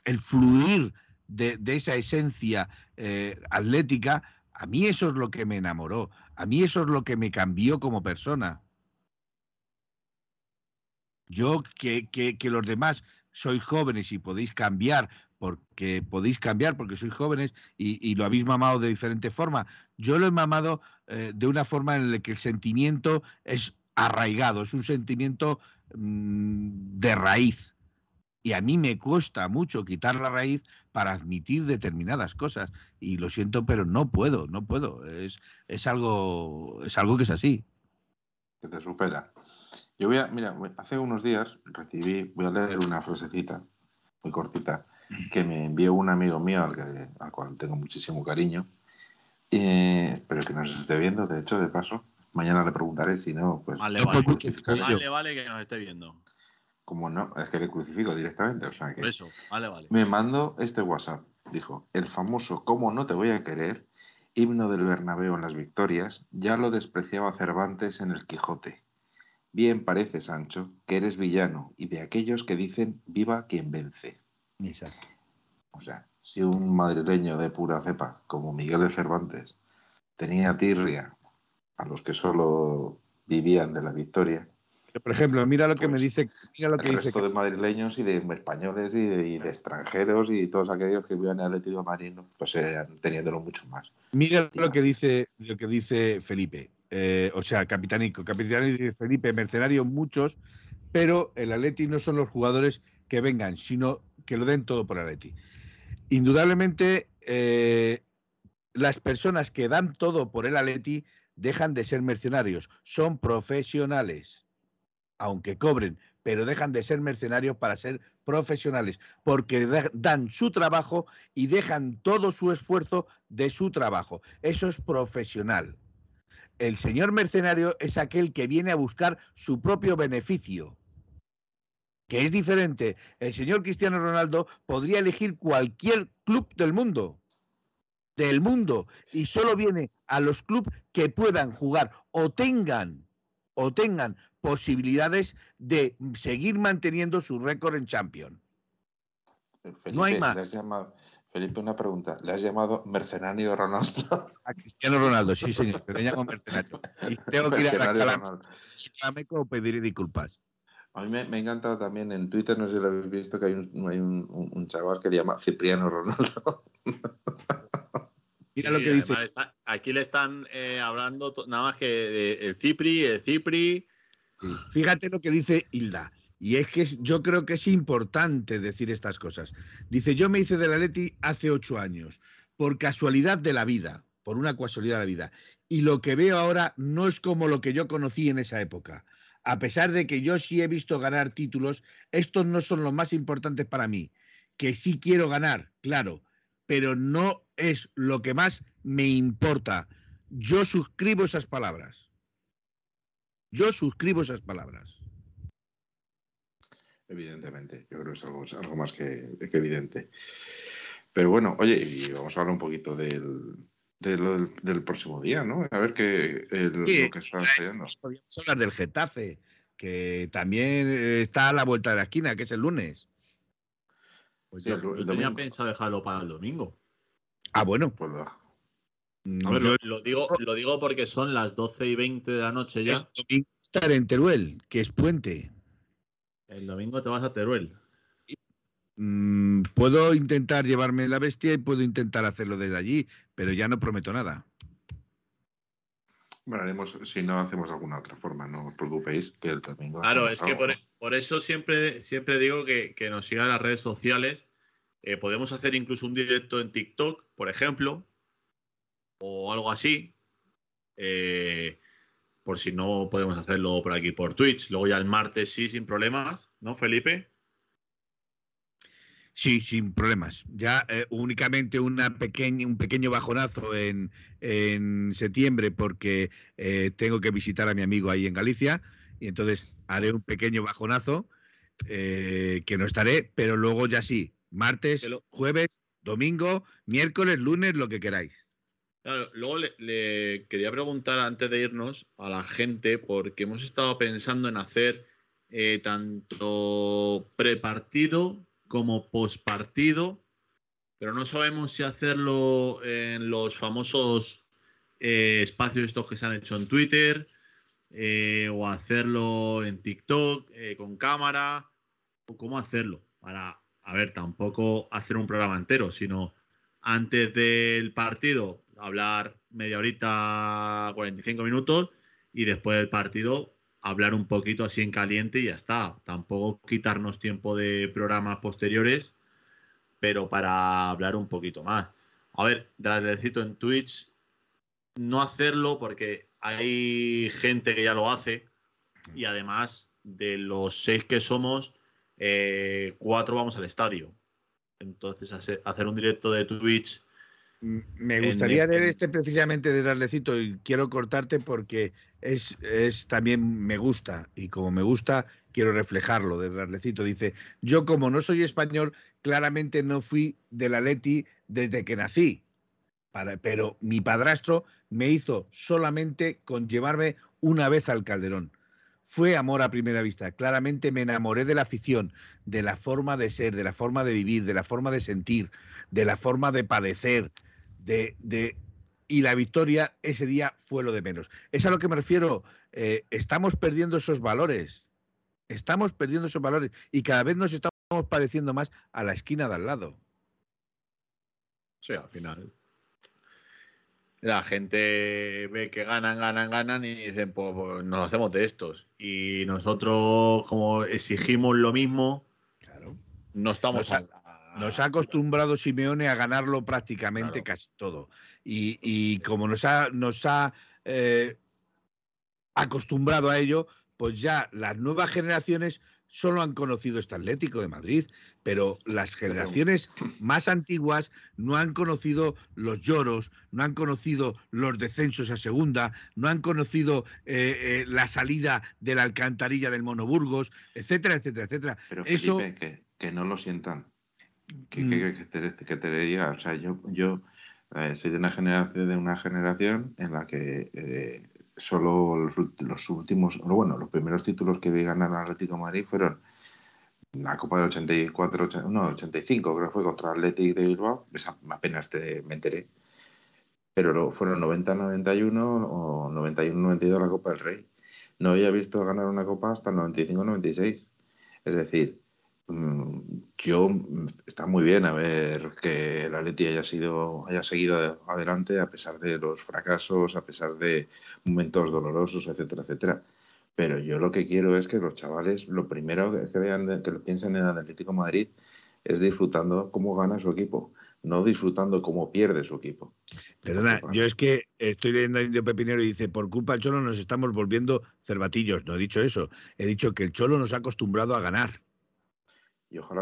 el, fluir de, esa esencia eh, atlética, a mí eso es lo que me enamoró, a mí eso es lo que me cambió como persona. Yo que, que, que los demás sois jóvenes y podéis cambiar porque podéis cambiar porque sois jóvenes y, lo habéis mamado de diferente forma. Yo lo he mamado eh, de una forma en la que el sentimiento es arraigado, es un sentimiento mm, de raíz. Y a mí me cuesta mucho quitar la raíz para admitir determinadas cosas. Y lo siento, pero no puedo, no puedo. Es, es, algo, es algo que es así. Que te supera. Yo voy a, mira, hace unos días recibí, voy a leer una frasecita muy cortita que me envió un amigo mío al, al cual tengo muchísimo cariño, eh, pero que nos esté viendo, de hecho, de paso. Mañana le preguntaré si no, pues. Vale, vale. vale, que nos esté viendo. Como no, es que le crucifico directamente. O sea que eso, vale, vale. Me mando este WhatsApp. Dijo: El famoso ¿Cómo no te voy a querer? Himno del Bernabéu en las victorias, ya lo despreciaba Cervantes en el Quijote. Bien parece, Sancho, que eres villano y de aquellos que dicen viva quien vence. Exacto. O sea, si un madrileño de pura cepa, como Miguel de Cervantes, tenía tirria a los que solo vivían de la victoria. Por ejemplo, mira lo que me pues, dice. Mira lo que el dice resto de madrileños y de españoles y de, extranjeros y todos aquellos que vivían en el Atlético Marino, pues teniéndolo mucho más. Mira lo que dice, lo que dice Felipe. Eh, o sea, Capitanico. Capitanico dice Felipe, mercenario muchos, pero el Atleti no son los jugadores que vengan, sino que lo den todo por Atleti. Indudablemente, eh, las personas que dan todo por el Atleti dejan de ser mercenarios, son profesionales, aunque cobren, pero dejan de ser mercenarios para ser profesionales, porque dan su trabajo y dejan todo su esfuerzo de su trabajo. Eso es profesional. El señor mercenario es aquel que viene a buscar su propio beneficio que es diferente. El señor Cristiano Ronaldo podría elegir cualquier club del mundo, del mundo, y solo viene a los clubes que puedan jugar o tengan, o tengan posibilidades de seguir manteniendo su récord en Champions. no hay más. Felipe, una pregunta. ¿Le has llamado mercenario Ronaldo? A Cristiano Ronaldo, sí, señor. le llamo mercenario. Y tengo que ir a la o pedir disculpas. A mí me, me, ha encantado también en Twitter, no sé si lo habéis visto, que hay un, hay un, un chaval que le llama Cipriano Ronaldo. Mira lo que dice. aquí le están eh, hablando nada más que el Cipri, el Cipri. Fíjate lo que dice Hilda. Y es que yo creo que es importante decir estas cosas. Dice, yo me hice de la Leti hace ocho años, por casualidad de la vida, por una casualidad de la vida. Y lo que veo ahora no es como lo que yo conocí en esa época a pesar de que yo sí he visto ganar títulos, estos no son los más importantes para mí. Que sí quiero ganar, claro, pero no es lo que más me importa. Yo suscribo esas palabras. Yo suscribo esas palabras. Evidentemente, yo creo que es algo, más que, evidente. Pero bueno, oye, y vamos a hablar un poquito del, del, próximo día, ¿no? A ver qué lo que está sucediendo. Podríamos hablar del Getafe, que también está a la vuelta de la esquina, que es el lunes. Pues yo, tenía pensado dejarlo para el domingo. Ah, bueno. Pues lo, digo, lo digo porque son las 12 y 20 de la noche ya. estar en Teruel, que es puente. El domingo te vas a Teruel. Mm, puedo intentar llevarme la bestia y puedo intentar hacerlo desde allí, pero ya no prometo nada. Bueno, haremos, si no hacemos alguna otra forma, no os preocupéis que el domingo. Claro, es que por, eso siempre, siempre digo que, nos sigan las redes sociales. Eh, podemos hacer incluso un directo en TikTok, por ejemplo, o algo así. Eh, por si no podemos hacerlo por aquí por Twitch. Luego ya el martes sí, sin problemas, ¿no, Felipe? Sí, sin problemas. Ya eh, únicamente una pequeña, un pequeño bajonazo en, septiembre porque eh, tengo que visitar a mi amigo ahí en Galicia y entonces haré un pequeño bajonazo eh, que no estaré, pero luego ya sí, martes, jueves, domingo, miércoles, lunes, lo que queráis. Luego le, quería preguntar antes de irnos a la gente, porque hemos estado pensando en hacer eh, tanto prepartido como postpartido, pero no sabemos si hacerlo en los famosos eh, espacios estos que se han hecho en Twitter eh, o hacerlo en TikTok con cámara o cómo hacerlo para, a ver, tampoco hacer un programa entero, sino antes del partido hablar media horita, 45 minutos y después del partido hablar un poquito así en caliente y ya está. Tampoco quitarnos tiempo de programas posteriores, pero para hablar un poquito más. A ver, necesito en Twitch, no hacerlo porque hay gente que ya lo hace y además de los seis que somos, eh, cuatro vamos al estadio. Entonces, hacer un directo de Twitch me gustaría leer este precisamente de Rarlecito y quiero cortarte porque es, es, también me gusta y como me gusta quiero reflejarlo de Rarlecito. Dice, yo como no soy español, claramente no fui del Atleti desde que nací, pero mi padrastro me hizo solamente con llevarme una vez al Calderón. Fue amor a primera vista. Claramente me enamoré de la afición, de la forma de ser, de la forma de vivir, de la forma de sentir, de la forma de padecer, de, y la victoria ese día fue lo de menos. Es a lo que me refiero. Eh, estamos perdiendo esos valores. Estamos perdiendo esos valores y cada vez nos estamos pareciendo más a la esquina de al lado. Sí, al final. La gente ve que ganan, ganan, ganan y dicen, pues, pues nos hacemos de estos. Y nosotros, como exigimos lo mismo, claro. no estamos. Nos ha acostumbrado Simeone a ganarlo prácticamente casi todo. Y, como nos ha, nos ha eh, acostumbrado a ello, pues ya las nuevas generaciones solo han conocido este Atlético de Madrid, pero las generaciones más antiguas no han conocido los lloros, no han conocido los descensos a segunda, no han conocido eh, eh, la salida de la alcantarilla del Monoburgos, etcétera, etcétera, etcétera. Pero Eso... que no lo sientan. ¿Qué, mm. que, te, diga? O sea, yo, yo eh, soy de una generación, de una generación en la que eh, solo los, últimos, bueno, los primeros títulos que vi ganar al Atlético Madrid fueron la Copa del 84, no, 85 creo que fue contra Atlético de Bilbao, apenas te, me enteré, pero fueron 90-91 o 91-92 la Copa del Rey. No había visto ganar una Copa hasta el 95-96. Es decir, Mm, yo mm, está muy bien a ver que el Atleti haya sido haya seguido adelante a pesar de los fracasos, a pesar de momentos dolorosos, etcétera, etcétera. Pero yo lo que quiero es que los chavales, lo primero que vean, que lo piensen en el Atlético Madrid, es disfrutando cómo gana su equipo, no disfrutando cómo pierde su equipo. Perdona, yo es que estoy leyendo a Indio Pepinero y dice, por culpa del Cholo nos estamos volviendo cervatillos. No he dicho eso, he dicho que el Cholo nos ha acostumbrado a ganar.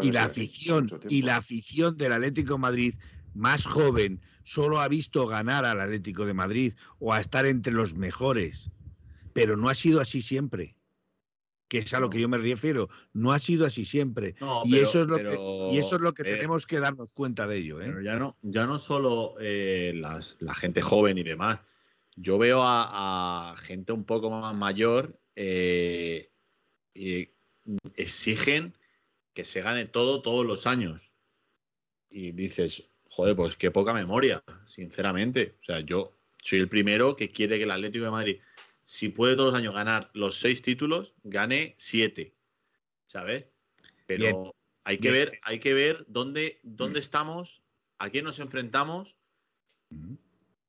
Y, la afición y la afición del Atlético Madrid más joven solo ha visto ganar al Atlético de Madrid o a estar entre los mejores, pero no ha sido así siempre. Que es a lo que yo me refiero, no ha sido así siempre. y, eso es lo que, y eso es lo que tenemos que darnos cuenta de ello. ¿eh? Pero ya no, ya no solo eh, la gente joven y demás. Yo veo a, gente un poco más mayor eh, y exigen que se gane todo todos los años. Y dices, joder, pues qué poca memoria, sinceramente. O sea, yo soy el primero que quiere que el Atlético de Madrid, si puede todos los años ganar los seis títulos, gane siete. ¿Sabes? Pero hay que ver, hay que ver dónde, dónde estamos, a quién nos enfrentamos.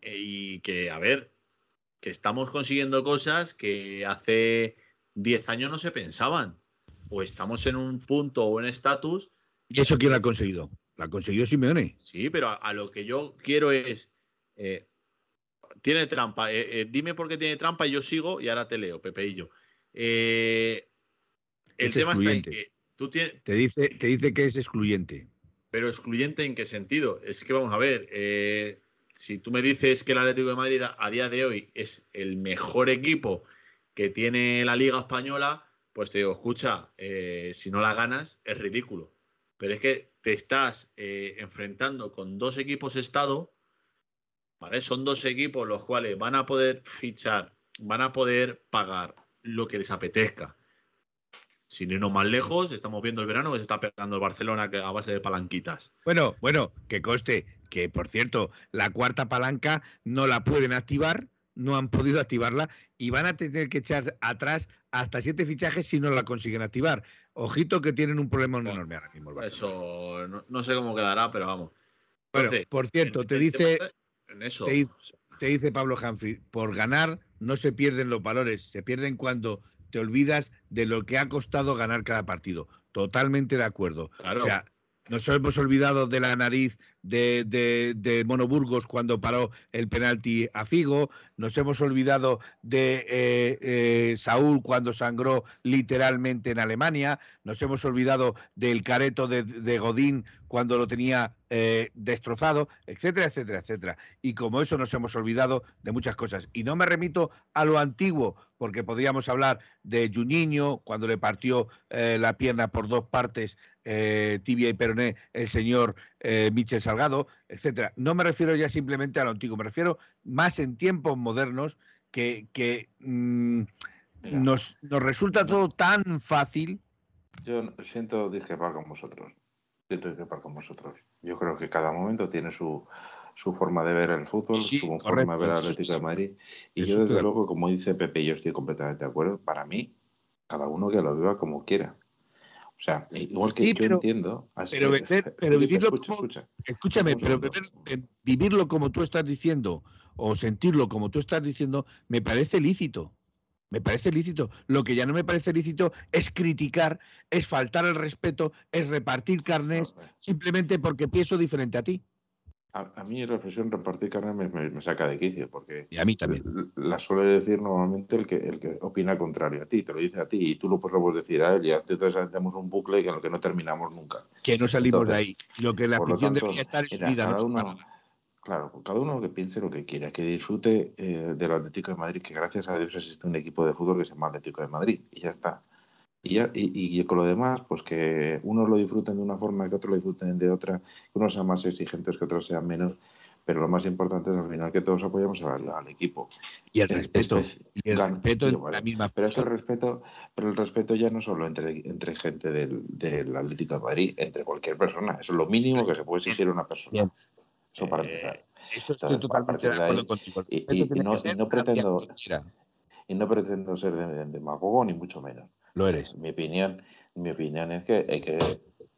Eh, y que, a ver, que estamos consiguiendo cosas que hace diez años no se pensaban o estamos en un punto o en estatus. ¿Y eso quién lo ha conseguido? La consiguió Simeone. Sí, pero a, lo que yo quiero es. Eh, tiene trampa. Eh, eh, dime por qué tiene trampa y yo sigo y ahora te leo, Pepeillo. el tema está en que tú tienes. Te dice, te dice que es excluyente. Pero excluyente en qué sentido? Es que vamos a ver. si tú me dices que el Atlético de Madrid a día de hoy es el mejor equipo que tiene la Liga Española, pues te digo, escucha, eh, si no la ganas es ridículo. Pero es que te estás eh, enfrentando con dos equipos Estado ¿vale? Son dos equipos los cuales van a poder fichar, van a poder pagar lo que les apetezca. Sin irnos más lejos, estamos viendo el verano que se está pegando el Barcelona a base de palanquitas. Bueno, bueno, que coste que, por cierto, la cuarta palanca no la pueden activar, no han podido activarla y van a tener que echar atrás hasta siete fichajes si no la consiguen activar. Ojito que tienen un problema enorme ahora mismo. el. Eso no, no sé cómo quedará, pero vamos. Bueno, por cierto, en- te en dice, en eso. te dice- te dice Pablo Humphrey, por ganar no se pierden los valores, se pierden cuando te olvidas de lo que ha costado ganar cada partido. Totalmente de acuerdo. Claro. O sea, nos hemos olvidado de la nariz de, de, de Mono Burgos cuando paró el penalti a Figo, nos hemos olvidado de eh, eh, Saúl cuando sangró literalmente en Alemania, nos hemos olvidado del careto de, Godín cuando lo tenía eh, destrozado, etcétera, etcétera, etcétera. Y como eso nos hemos olvidado de muchas cosas. Y no me remito a lo antiguo, porque podríamos hablar de Juninho, cuando le partió la pierna por dos partes, eh, tibia y peroné, el señor eh, Michel Salgado, etcétera. No me refiero ya simplemente a lo antiguo, me refiero más en tiempos modernos que, que mm, nos, nos resulta todo tan fácil. Yo siento discrepar con vosotros. Siento discrepar con vosotros. Yo creo que cada momento tiene su, su forma de ver el fútbol, Sí, su correcto, forma de ver eso Atlético de Madrid. Y yo, desde de luego, como dice Pepe, yo estoy completamente de acuerdo. Para mí, cada uno que lo viva como quiera. O sea, igual que Sí, yo pero- entiendo. pero vender- pero vivirlo escucha, como- escucha. Escúchame, pero eh, vivirlo como tú estás diciendo o sentirlo como tú estás diciendo me parece lícito. Me parece lícito. Lo que ya no me parece lícito es criticar, es faltar el respeto, es repartir carnes simplemente porque pienso diferente a ti. A, a mí la expresión repartir carne me, me- me saca de quicio, porque Y a mí también. la suele decir normalmente el que, el que opina contrario a ti, te lo dice a ti y tú lo, lo puedes decir a él y entonces hacemos un bucle que en el que no terminamos nunca. Que no salimos de ahí. Lo que la lo afición tanto, debería estar es mira, unida, no cada uno, claro, cada uno que piense lo que quiera, que disfrute eh, del Atlético de Madrid, que gracias a Dios existe un equipo de fútbol que se llama Atlético de Madrid y ya está. Y, ya, y, y con lo demás, pues que unos lo disfruten de una forma, que otros lo disfruten de otra, que unos sean más exigentes, que otros sean menos, pero lo más importante es al final que todos apoyamos al, al equipo. Y el Es- respeto. es- Y el Claro, respeto en la misma Pero es que el afición. respeto, pero el respeto ya no solo entre, entre gente del, del Atlético de Madrid, entre cualquier persona. Eso es lo mínimo que se puede exigir a una persona. Bien. Eso para Eh, empezar. Eso estoy Entonces, totalmente de de acuerdo ahí, contigo. Y- y- y no- y pretendo-. Y no pretendo ser de- demagogo ni mucho menos. Lo eres. Mi opinión, mi opinión es que hay que,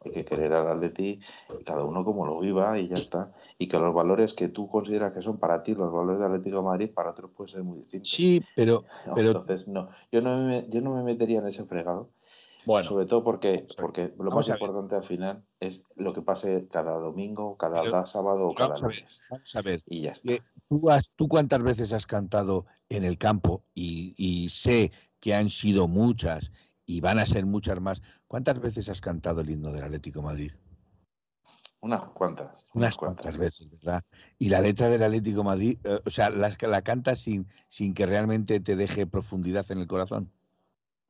hay que querer al Atleti, cada uno como lo viva y ya está. Y que los valores que tú consideras que son para ti los valores del Atlético de Madrid, para otros pueden ser muy distintos. Sí, pero, pero Entonces, no, yo no, me, yo no me metería en ese fregado. Bueno, Sobre todo porque, porque lo más importante al final es lo que pase cada domingo, cada Pero- sábado o cada vamos a ver, lunes. vamos a ver. Y ya está. que ¿Tú, has- ¿Tú cuántas veces has cantado en el campo? Y, y sé que han sido muchas y van a ser muchas más. ¿Cuántas veces has cantado el himno del Atlético de Madrid? Unas cuantas. Unas cuantas veces, ¿verdad? Y la letra del Atlético de Madrid, eh, o sea, que la cantas sin, sin que realmente te deje profundidad en el corazón.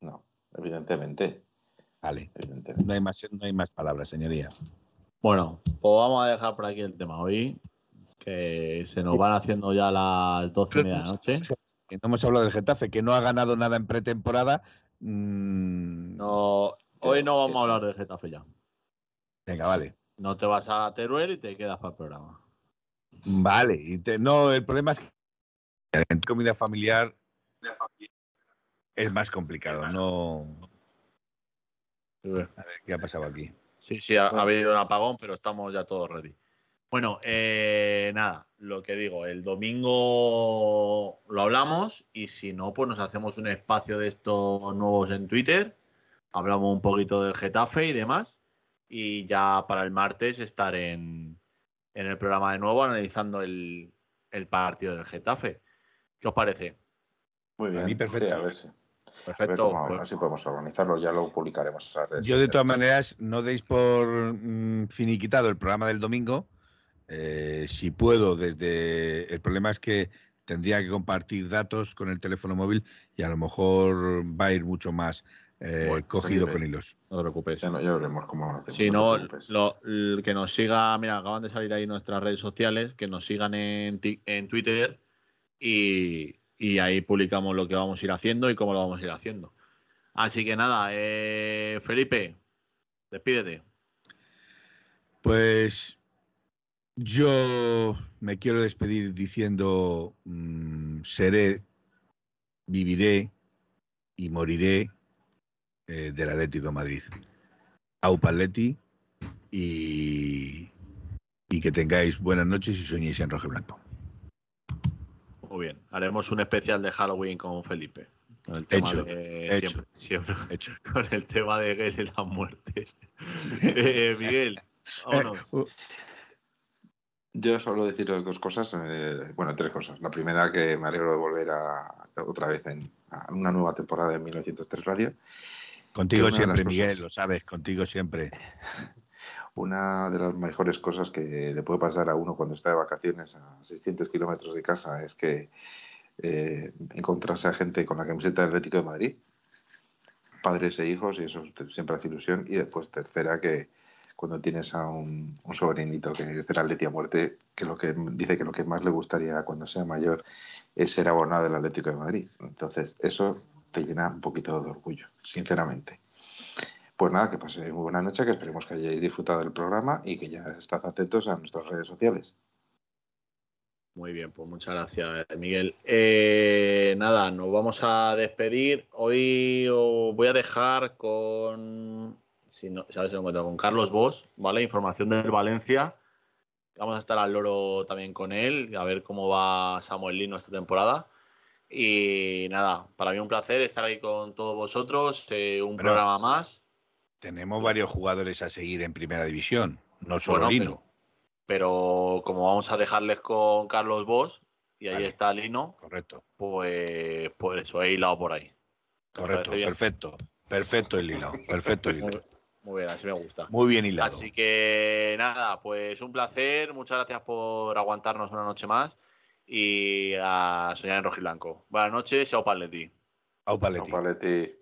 No, evidentemente. Vale, evidentemente. no hay más, no hay más palabras, señoría. bueno, pues vamos a dejar por aquí el tema hoy, que se nos van haciendo ya las doce y media de la noche. No hemos hablado del Getafe, que no ha ganado nada en pretemporada. Mm, No, hoy no vamos a hablar de Getafe ya. Venga, vale. No te vas a Teruel y te quedas para el programa. Vale, y te- no, el problema es que en comida familiar es más complicado, no. A ver qué ha pasado aquí. Sí, sí, ha, ha habido un apagón, pero estamos ya todos ready. Bueno, eh, nada, lo que digo, el domingo lo hablamos y si no, pues nos hacemos un espacio de estos nuevos en Twitter, hablamos un poquito del Getafe y demás, y ya para el martes estar en, en el programa de nuevo analizando el, el partido del Getafe. ¿Qué os parece? Muy bien. mí perfecto. Sí, a ver si, a ver Perfecto. cómo- pues- así podemos organizarlo. Ya lo publicaremos. redes Yo, de todas maneras, no deis por mm, finiquitado el programa del domingo. Eh, si puedo, desde. El problema es que tendría que compartir datos con el teléfono móvil y a lo mejor va a ir mucho más eh, Bueno, cogido con hilos. No te preocupes. Ya, no, ya veremos cómo hacemos. Si no, lo- el que nos siga, mira, acaban de salir ahí nuestras redes sociales, que nos sigan en, ti- en Twitter y, y ahí publicamos lo que vamos a ir haciendo y cómo lo vamos a ir haciendo. Así que nada, eh, Felipe, despídete. Pues yo me quiero despedir diciendo, mm, seré, viviré y moriré eh, del Atlético de Madrid. Aupa Atleti y, y que tengáis buenas noches y soñéis en rojo y blanco. Muy bien, haremos un especial de Halloween con Felipe. Con el tema Hecho, de hecho. siempre, siempre Hecho. con el tema de Gale y la muerte. Eh, Miguel, vámonos. Yo solo deciros dos cosas, eh, bueno, tres cosas. La primera, que me alegro de volver a, otra vez en a una nueva temporada de 1903 Radio. Contigo siempre, cosas- Miguel, lo sabes, contigo siempre. Una de las mejores cosas que le puede pasar a uno cuando está de vacaciones a 600 kilómetros de casa es que eh, encontrarse a gente con la camiseta del Atlético de Madrid, padres e hijos, y eso siempre hace ilusión. Y después, tercera, que cuando tienes a un, un sobrinito que es del Atleti a muerte, que lo que dice que lo que más le gustaría cuando sea mayor es ser abonado del Atlético de Madrid. Entonces, eso te llena un poquito de orgullo, sinceramente. Pues nada, que paséis muy buena noche, que esperemos que hayáis disfrutado del programa y que ya estad atentos a nuestras redes sociales. Muy bien, pues muchas gracias, Miguel. Eh, nada, nos vamos a despedir. Hoy os voy a dejar con, si no, sabes, encuentro, con Carlos Bosch, ¿vale? Información del Valencia. Vamos a estar al loro también con él, a ver cómo va Samuel Lino esta temporada. Y nada, para mí un placer estar aquí con todos vosotros, eh, un Bueno. programa más. Tenemos varios jugadores a seguir en primera división, no solo Bueno, Lino. Pero como vamos a dejarles con Carlos Bosch, y ahí Vale. está Lino, Correcto, pues por eso he hilado por ahí. ¿Te correcto, perfecto. Perfecto el hilado, perfecto el hilado. muy bien, así me gusta. Muy bien hilado. Así que nada, pues un placer. Muchas gracias por aguantarnos una noche más y a soñar en rojo y blanco. Buenas noches, chao Paletti. Au, Paletti.